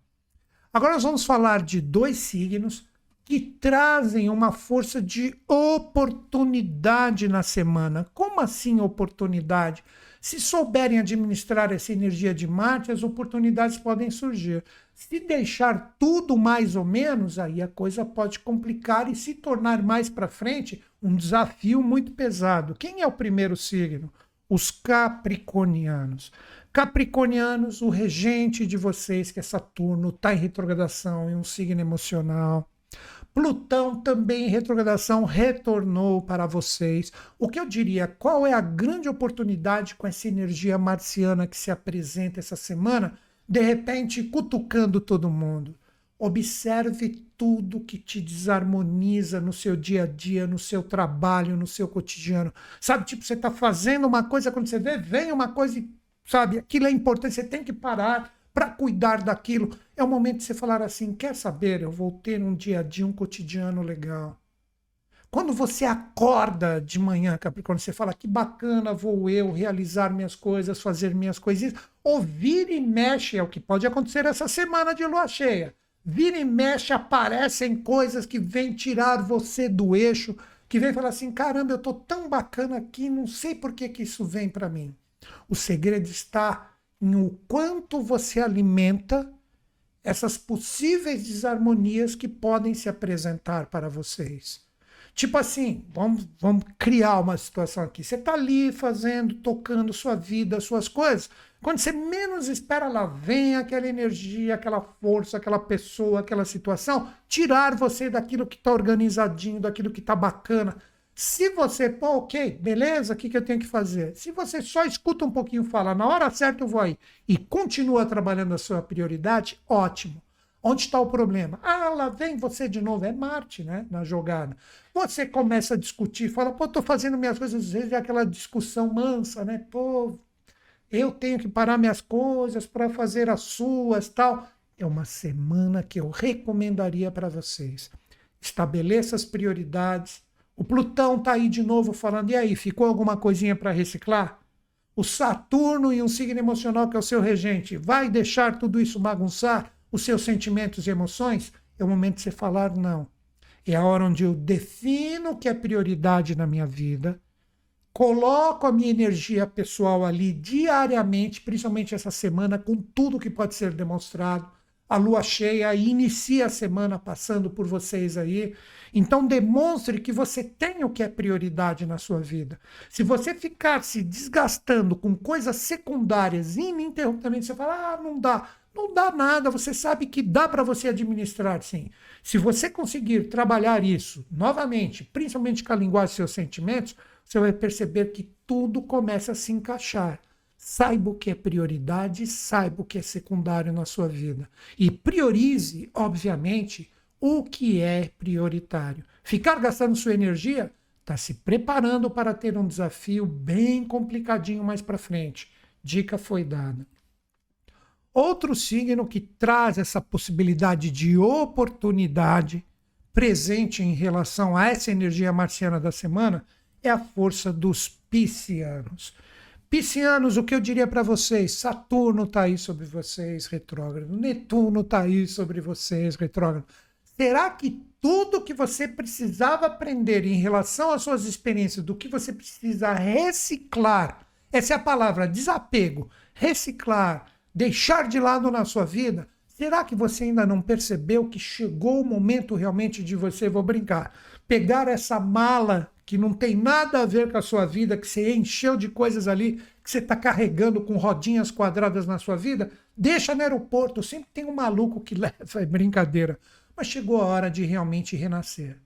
Agora nós vamos falar de dois signos que trazem uma força de oportunidade na semana. Como assim oportunidade? Se souberem administrar essa energia de Marte, as oportunidades podem surgir. Se deixar tudo mais ou menos, aí a coisa pode complicar e se tornar mais para frente um desafio muito pesado. Quem é o primeiro signo? Os capricornianos. Capricornianos, o regente de vocês, que é Saturno, está em retrogradação, em um signo emocional. Plutão também em retrogradação retornou para vocês. O que eu diria, qual é a grande oportunidade com essa energia marciana que se apresenta essa semana, de repente cutucando todo mundo? Observe tudo que te desarmoniza no seu dia a dia, no seu trabalho, no seu cotidiano. Sabe, tipo, você está fazendo uma coisa, quando você vê, vem uma coisa e sabe? Aquilo é importante, você tem que parar para cuidar daquilo. É o momento de você falar assim: quer saber? Eu vou ter um dia a dia, um cotidiano legal. Quando você acorda de manhã, Capricórnio, você fala que bacana vou eu realizar minhas coisas, fazer minhas coisinhas. Ouvir e mexe é o que pode acontecer essa semana de lua cheia. Vira e mexe, aparecem coisas que vêm tirar você do eixo, que vem falar assim: caramba, eu tô tão bacana aqui, não sei por que, que isso vem para mim. O segredo está no quanto você alimenta essas possíveis desarmonias que podem se apresentar para vocês. Tipo assim, vamos, vamos criar uma situação aqui. Você está ali fazendo, tocando sua vida, suas coisas. Quando você menos espera, lá vem aquela energia, aquela força, aquela pessoa, aquela situação, tirar você daquilo que está organizadinho, daquilo que está bacana. Se você, pô, ok, beleza, o que, que eu tenho que fazer? Se você só escuta um pouquinho falar, na hora certa eu vou aí, e continua trabalhando a sua prioridade, ótimo. Onde está o problema? Ah, lá vem você de novo, é Marte, né, na jogada. Você começa a discutir, fala, pô, tô fazendo minhas coisas, às vezes é aquela discussão mansa, né, pô, eu tenho que parar minhas coisas para fazer as suas, tal. É uma semana que eu recomendaria para vocês. Estabeleça as prioridades, o Plutão está aí de novo falando, e aí, ficou alguma coisinha para reciclar? O Saturno e um signo emocional que é o seu regente, vai deixar tudo isso bagunçar os seus sentimentos e emoções? É o momento de você falar não. É a hora onde eu defino o que é prioridade na minha vida, coloco a minha energia pessoal ali diariamente, principalmente essa semana, com tudo que pode ser demonstrado, a lua cheia inicia a semana passando por vocês aí. Então demonstre que você tem o que é prioridade na sua vida. Se você ficar se desgastando com coisas secundárias ininterruptamente, você fala: "Ah, não dá". Não dá nada, você sabe que dá para você administrar sim. Se você conseguir trabalhar isso novamente, principalmente com a linguagem dos seus sentimentos, você vai perceber que tudo começa a se encaixar. Saiba o que é prioridade, saiba o que é secundário na sua vida. E priorize, obviamente, o que é prioritário. Ficar gastando sua energia está se preparando para ter um desafio bem complicadinho mais para frente. Dica foi dada. Outro signo que traz essa possibilidade de oportunidade presente em relação a essa energia marciana da semana é a força dos piscianos. Piscianos, o que eu diria para vocês? Saturno está aí sobre vocês, retrógrado. Netuno está aí sobre vocês, retrógrado. Será que tudo que você precisava aprender em relação às suas experiências, do que você precisa reciclar, essa é a palavra, desapego, reciclar, deixar de lado na sua vida, será que você ainda não percebeu que chegou o momento realmente de você, vou brincar, pegar essa mala que não tem nada a ver com a sua vida, que você encheu de coisas ali, que você está carregando com rodinhas quadradas na sua vida, deixa no aeroporto. Sempre tem um maluco que *laughs* leva, é brincadeira. Mas chegou a hora de realmente renascer.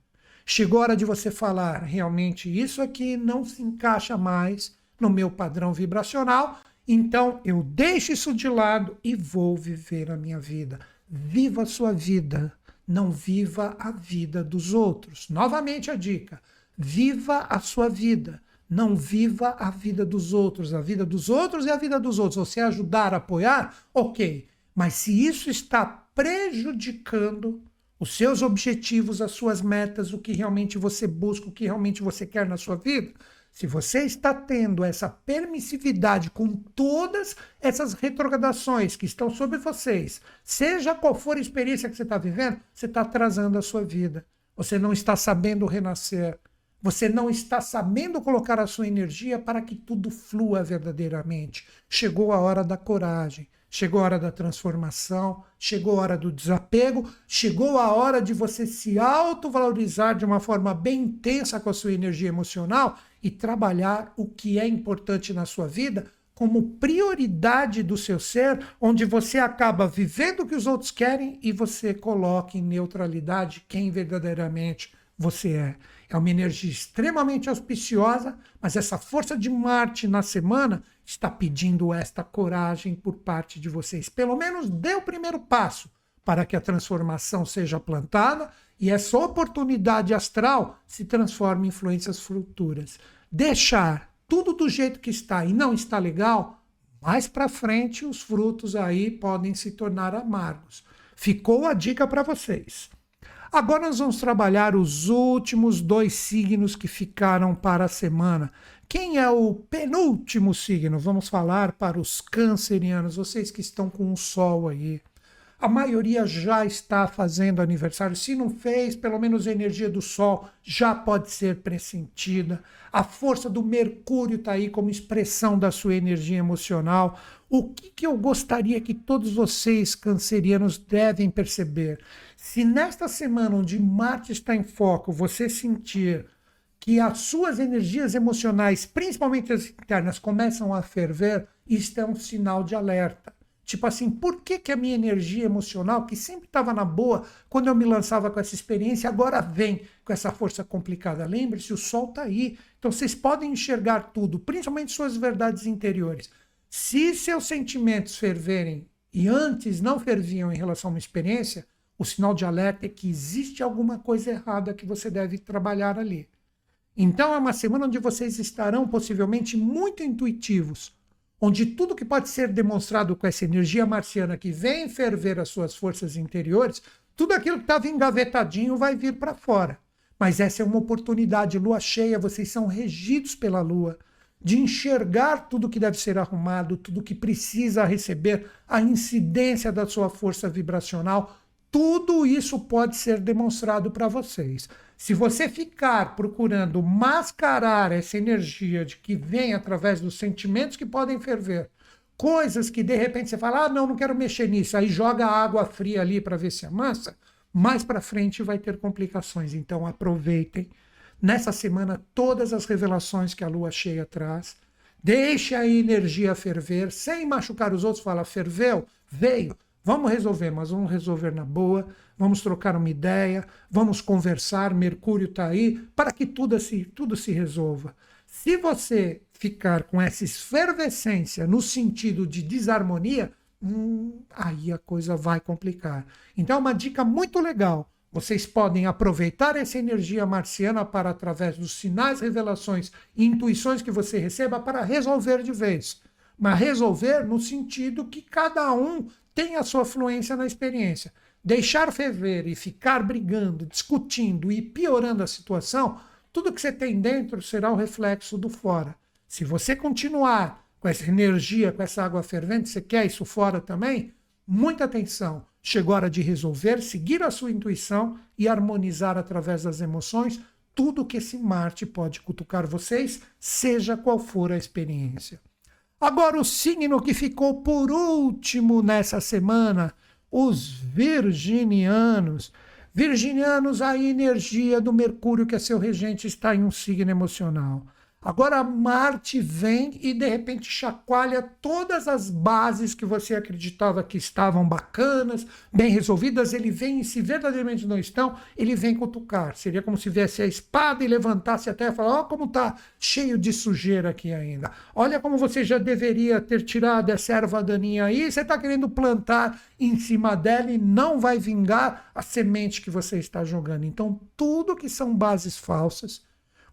Chegou a hora de você falar, realmente, isso aqui não se encaixa mais no meu padrão vibracional, então eu deixo isso de lado e vou viver a minha vida. Viva a sua vida, não viva a vida dos outros. Novamente a dica Viva a sua vida. Não viva a vida dos outros. A vida dos outros é a vida dos outros. Você ajudar, apoiar, ok. Mas se isso está prejudicando os seus objetivos, as suas metas, o que realmente você busca, o que realmente você quer na sua vida, se você está tendo essa permissividade com todas essas retrogradações que estão sobre vocês, seja qual for a experiência que você está vivendo, você está atrasando a sua vida. Você não está sabendo renascer. Você não está sabendo colocar a sua energia para que tudo flua verdadeiramente. Chegou a hora da coragem, chegou a hora da transformação, chegou a hora do desapego, chegou a hora de você se autovalorizar de uma forma bem intensa com a sua energia emocional e trabalhar o que é importante na sua vida como prioridade do seu ser, onde você acaba vivendo o que os outros querem e você coloca em neutralidade quem verdadeiramente você é. É uma energia extremamente auspiciosa, mas essa força de Marte na semana está pedindo esta coragem por parte de vocês. Pelo menos dê o primeiro passo para que a transformação seja plantada e essa oportunidade astral se transforme em influências futuras. Deixar tudo do jeito que está e não está legal, mais para frente os frutos aí podem se tornar amargos. Ficou a dica para vocês. Agora nós vamos trabalhar os últimos dois signos que ficaram para a semana. Quem é o penúltimo signo? Vamos falar para os cancerianos, vocês que estão com o sol aí. A maioria já está fazendo aniversário. Se não fez, pelo menos a energia do Sol já pode ser pressentida. A força do Mercúrio está aí como expressão da sua energia emocional. O que, que eu gostaria que todos vocês, cancerianos, devem perceber? Se nesta semana onde Marte está em foco, você sentir que as suas energias emocionais, principalmente as internas, começam a ferver, isto é um sinal de alerta. Tipo assim, por que, que a minha energia emocional, que sempre estava na boa quando eu me lançava com essa experiência, agora vem com essa força complicada? Lembre-se, o sol está aí. Então vocês podem enxergar tudo, principalmente suas verdades interiores. Se seus sentimentos ferverem e antes não ferviam em relação a uma experiência, o sinal de alerta é que existe alguma coisa errada que você deve trabalhar ali. Então é uma semana onde vocês estarão possivelmente muito intuitivos, onde tudo que pode ser demonstrado com essa energia marciana que vem ferver as suas forças interiores, tudo aquilo que estava engavetadinho vai vir para fora. Mas essa é uma oportunidade, lua cheia, vocês são regidos pela lua, de enxergar tudo que deve ser arrumado, tudo que precisa receber, a incidência da sua força vibracional, tudo isso pode ser demonstrado para vocês. Se você ficar procurando mascarar essa energia de que vem através dos sentimentos que podem ferver coisas que de repente você fala: ah, não, não quero mexer nisso. Aí joga água fria ali para ver se amassa. Mais para frente vai ter complicações. Então aproveitem nessa semana todas as revelações que a lua cheia traz. Deixe a energia ferver, sem machucar os outros. Fala, ferveu, veio. Vamos resolver, mas vamos resolver na boa. Vamos trocar uma ideia, vamos conversar. Mercúrio está aí para que tudo se, tudo se resolva. Se você ficar com essa efervescência no sentido de desarmonia, hum, aí a coisa vai complicar. Então, uma dica muito legal. Vocês podem aproveitar essa energia marciana para, através dos sinais, revelações e intuições que você receba, para resolver de vez. Mas resolver no sentido que cada um tem a sua fluência na experiência. Deixar ferver e ficar brigando, discutindo e piorando a situação, tudo que você tem dentro será o reflexo do fora. Se você continuar com essa energia, com essa água fervente, você quer isso fora também? Muita atenção. Chegou a hora de resolver, seguir a sua intuição e harmonizar através das emoções tudo que esse Marte pode cutucar vocês, seja qual for a experiência. Agora, o signo que ficou por último nessa semana, os virginianos. Virginianos, a energia do Mercúrio, que é seu regente, está em um signo emocional. Agora Marte vem e de repente chacoalha todas as bases que você acreditava que estavam bacanas, bem resolvidas. Ele vem e se verdadeiramente não estão, ele vem cutucar. Seria como se viesse a espada e levantasse a terra e falar: Ó, como está cheio de sujeira aqui ainda. Olha como você já deveria ter tirado essa erva daninha aí. Você está querendo plantar em cima dela e não vai vingar a semente que você está jogando. Então, tudo que são bases falsas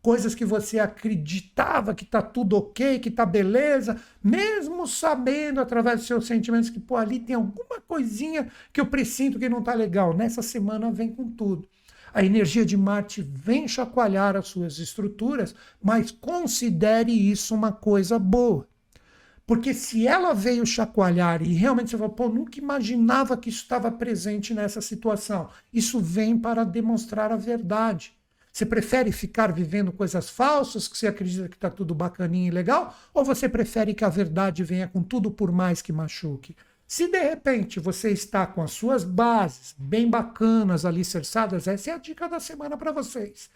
coisas que você acreditava que está tudo ok, que está beleza, mesmo sabendo através dos seus sentimentos que pô, ali tem alguma coisinha que eu presinto que não está legal. Nessa semana vem com tudo. A energia de Marte vem chacoalhar as suas estruturas, mas considere isso uma coisa boa. Porque se ela veio chacoalhar e realmente você fala, pô, nunca imaginava que isso estava presente nessa situação, isso vem para demonstrar a verdade. Você prefere ficar vivendo coisas falsas, que você acredita que está tudo bacaninho e legal? Ou você prefere que a verdade venha com tudo por mais que machuque? Se de repente você está com as suas bases bem bacanas, alicerçadas, essa é a dica da semana para vocês.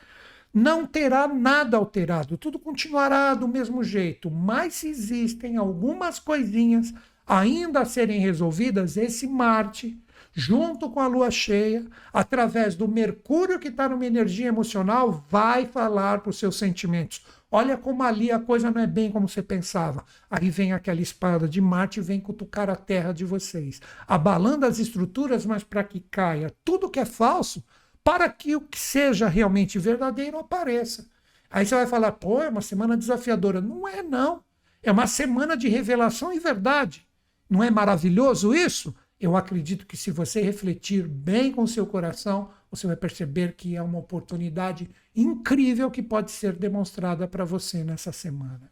Não terá nada alterado, tudo continuará do mesmo jeito, mas se existem algumas coisinhas ainda a serem resolvidas, esse Marte junto com a lua cheia, através do Mercúrio que está numa energia emocional, vai falar para os seus sentimentos. Olha como ali a coisa não é bem como você pensava. Aí vem aquela espada de Marte e vem cutucar a terra de vocês, abalando as estruturas, mas para que caia tudo que é falso, para que o que seja realmente verdadeiro apareça. Aí você vai falar, pô, é uma semana desafiadora. Não é, não. É uma semana de revelação e verdade. Não é maravilhoso isso? Eu acredito que se você refletir bem com seu coração, você vai perceber que é uma oportunidade incrível que pode ser demonstrada para você nessa semana.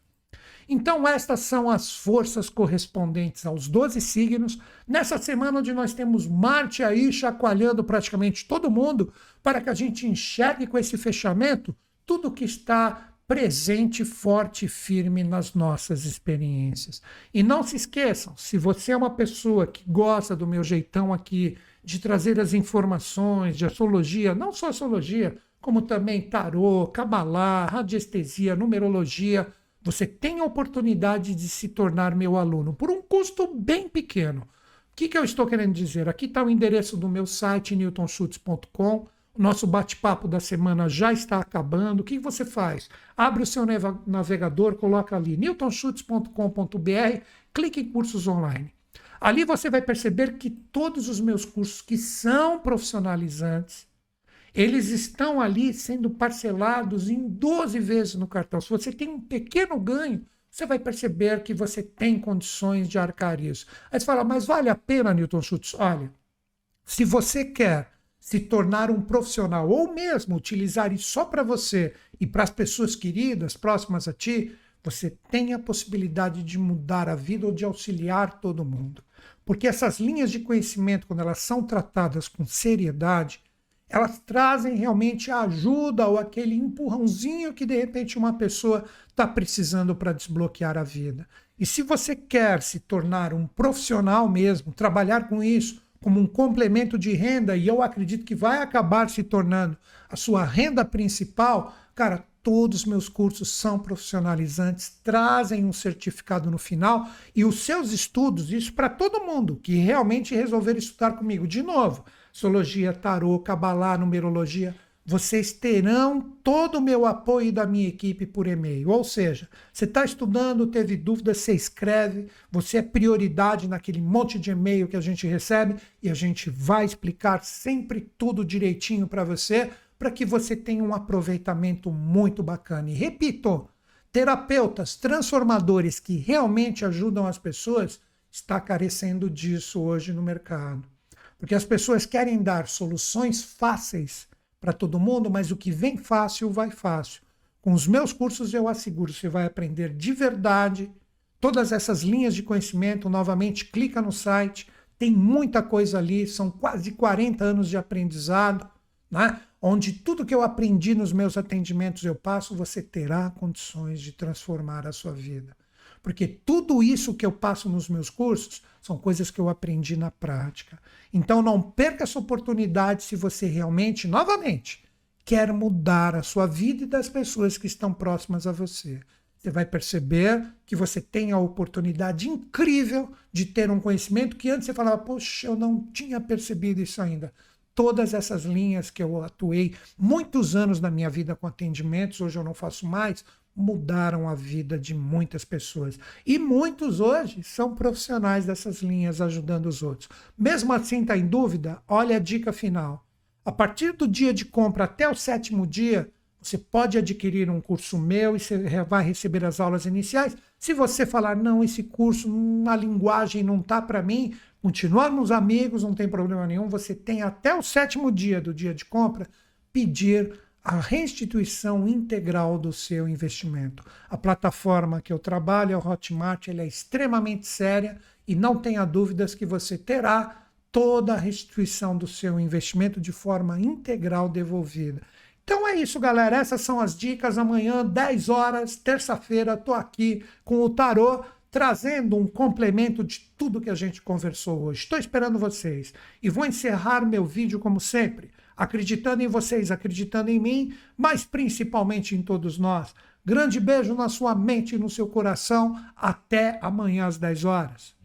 Então, estas são as forças correspondentes aos 12 signos, nessa semana onde nós temos Marte aí chacoalhando praticamente todo mundo, para que a gente enxergue com esse fechamento tudo que está presente, forte e firme nas nossas experiências. E não se esqueçam, se você é uma pessoa que gosta do meu jeitão aqui de trazer as informações de astrologia, não só astrologia, como também tarô, cabalá, radiestesia, numerologia, você tem a oportunidade de se tornar meu aluno por um custo bem pequeno. O que, que eu estou querendo dizer? Aqui está o endereço do meu site, newtonschutz.com. O nosso bate-papo da semana já está acabando. O que você faz? Abre o seu navegador, coloca ali newtonschutz.com.br, clique em cursos online. Ali você vai perceber que todos os meus cursos que são profissionalizantes, eles estão ali sendo parcelados em 12 vezes no cartão. Se você tem um pequeno ganho, você vai perceber que você tem condições de arcar isso. Aí você fala, mas vale a pena, Newton Schutz? Olha, se você quer se tornar um profissional ou mesmo utilizar isso só para você e para as pessoas queridas próximas a ti, você tem a possibilidade de mudar a vida ou de auxiliar todo mundo. Porque essas linhas de conhecimento, quando elas são tratadas com seriedade, elas trazem realmente a ajuda ou aquele empurrãozinho que de repente uma pessoa está precisando para desbloquear a vida. E se você quer se tornar um profissional mesmo, trabalhar com isso como um complemento de renda, e eu acredito que vai acabar se tornando a sua renda principal, cara, todos os meus cursos são profissionalizantes, trazem um certificado no final e os seus estudos, isso para todo mundo que realmente resolver estudar comigo. De novo, astrologia, tarô, cabalá, numerologia, vocês terão todo o meu apoio da minha equipe por e-mail. Ou seja, você está estudando, teve dúvida, você escreve, você é prioridade naquele monte de e-mail que a gente recebe e a gente vai explicar sempre tudo direitinho para você, para que você tenha um aproveitamento muito bacana. E repito, terapeutas, transformadores que realmente ajudam as pessoas, está carecendo disso hoje no mercado. Porque as pessoas querem dar soluções fáceis para todo mundo, mas o que vem fácil, vai fácil. Com os meus cursos, eu asseguro, você vai aprender de verdade todas essas linhas de conhecimento. Novamente, clica no site, tem muita coisa ali, são quase 40 anos de aprendizado, né? onde tudo que eu aprendi nos meus atendimentos eu passo, você terá condições de transformar a sua vida. Porque tudo isso que eu passo nos meus cursos são coisas que eu aprendi na prática. Então não perca essa oportunidade se você realmente, novamente, quer mudar a sua vida e das pessoas que estão próximas a você. Você vai perceber que você tem a oportunidade incrível de ter um conhecimento que antes você falava, poxa, eu não tinha percebido isso ainda. Todas essas linhas que eu atuei muitos anos na minha vida com atendimentos, hoje eu não faço mais, mudaram a vida de muitas pessoas. E muitos hoje são profissionais dessas linhas ajudando os outros. Mesmo assim, está em dúvida? Olha a dica final. A partir do dia de compra até o sétimo dia, você pode adquirir um curso meu e você vai receber as aulas iniciais. Se você falar, não, esse curso, na linguagem não tá para mim, continuarmos amigos, não tem problema nenhum. Você tem até o sétimo dia do dia de compra pedir a restituição integral do seu investimento. A plataforma que eu trabalho, a Hotmart, ela é extremamente séria e não tenha dúvidas que você terá toda a restituição do seu investimento de forma integral devolvida. Então é isso, galera. Essas são as dicas. Amanhã, 10 horas, terça-feira, estou aqui com o Tarô, trazendo um complemento de tudo que a gente conversou hoje. Estou esperando vocês. E vou encerrar meu vídeo como sempre acreditando em vocês, acreditando em mim, mas principalmente em todos nós. Grande beijo na sua mente e no seu coração. Até amanhã às 10 horas.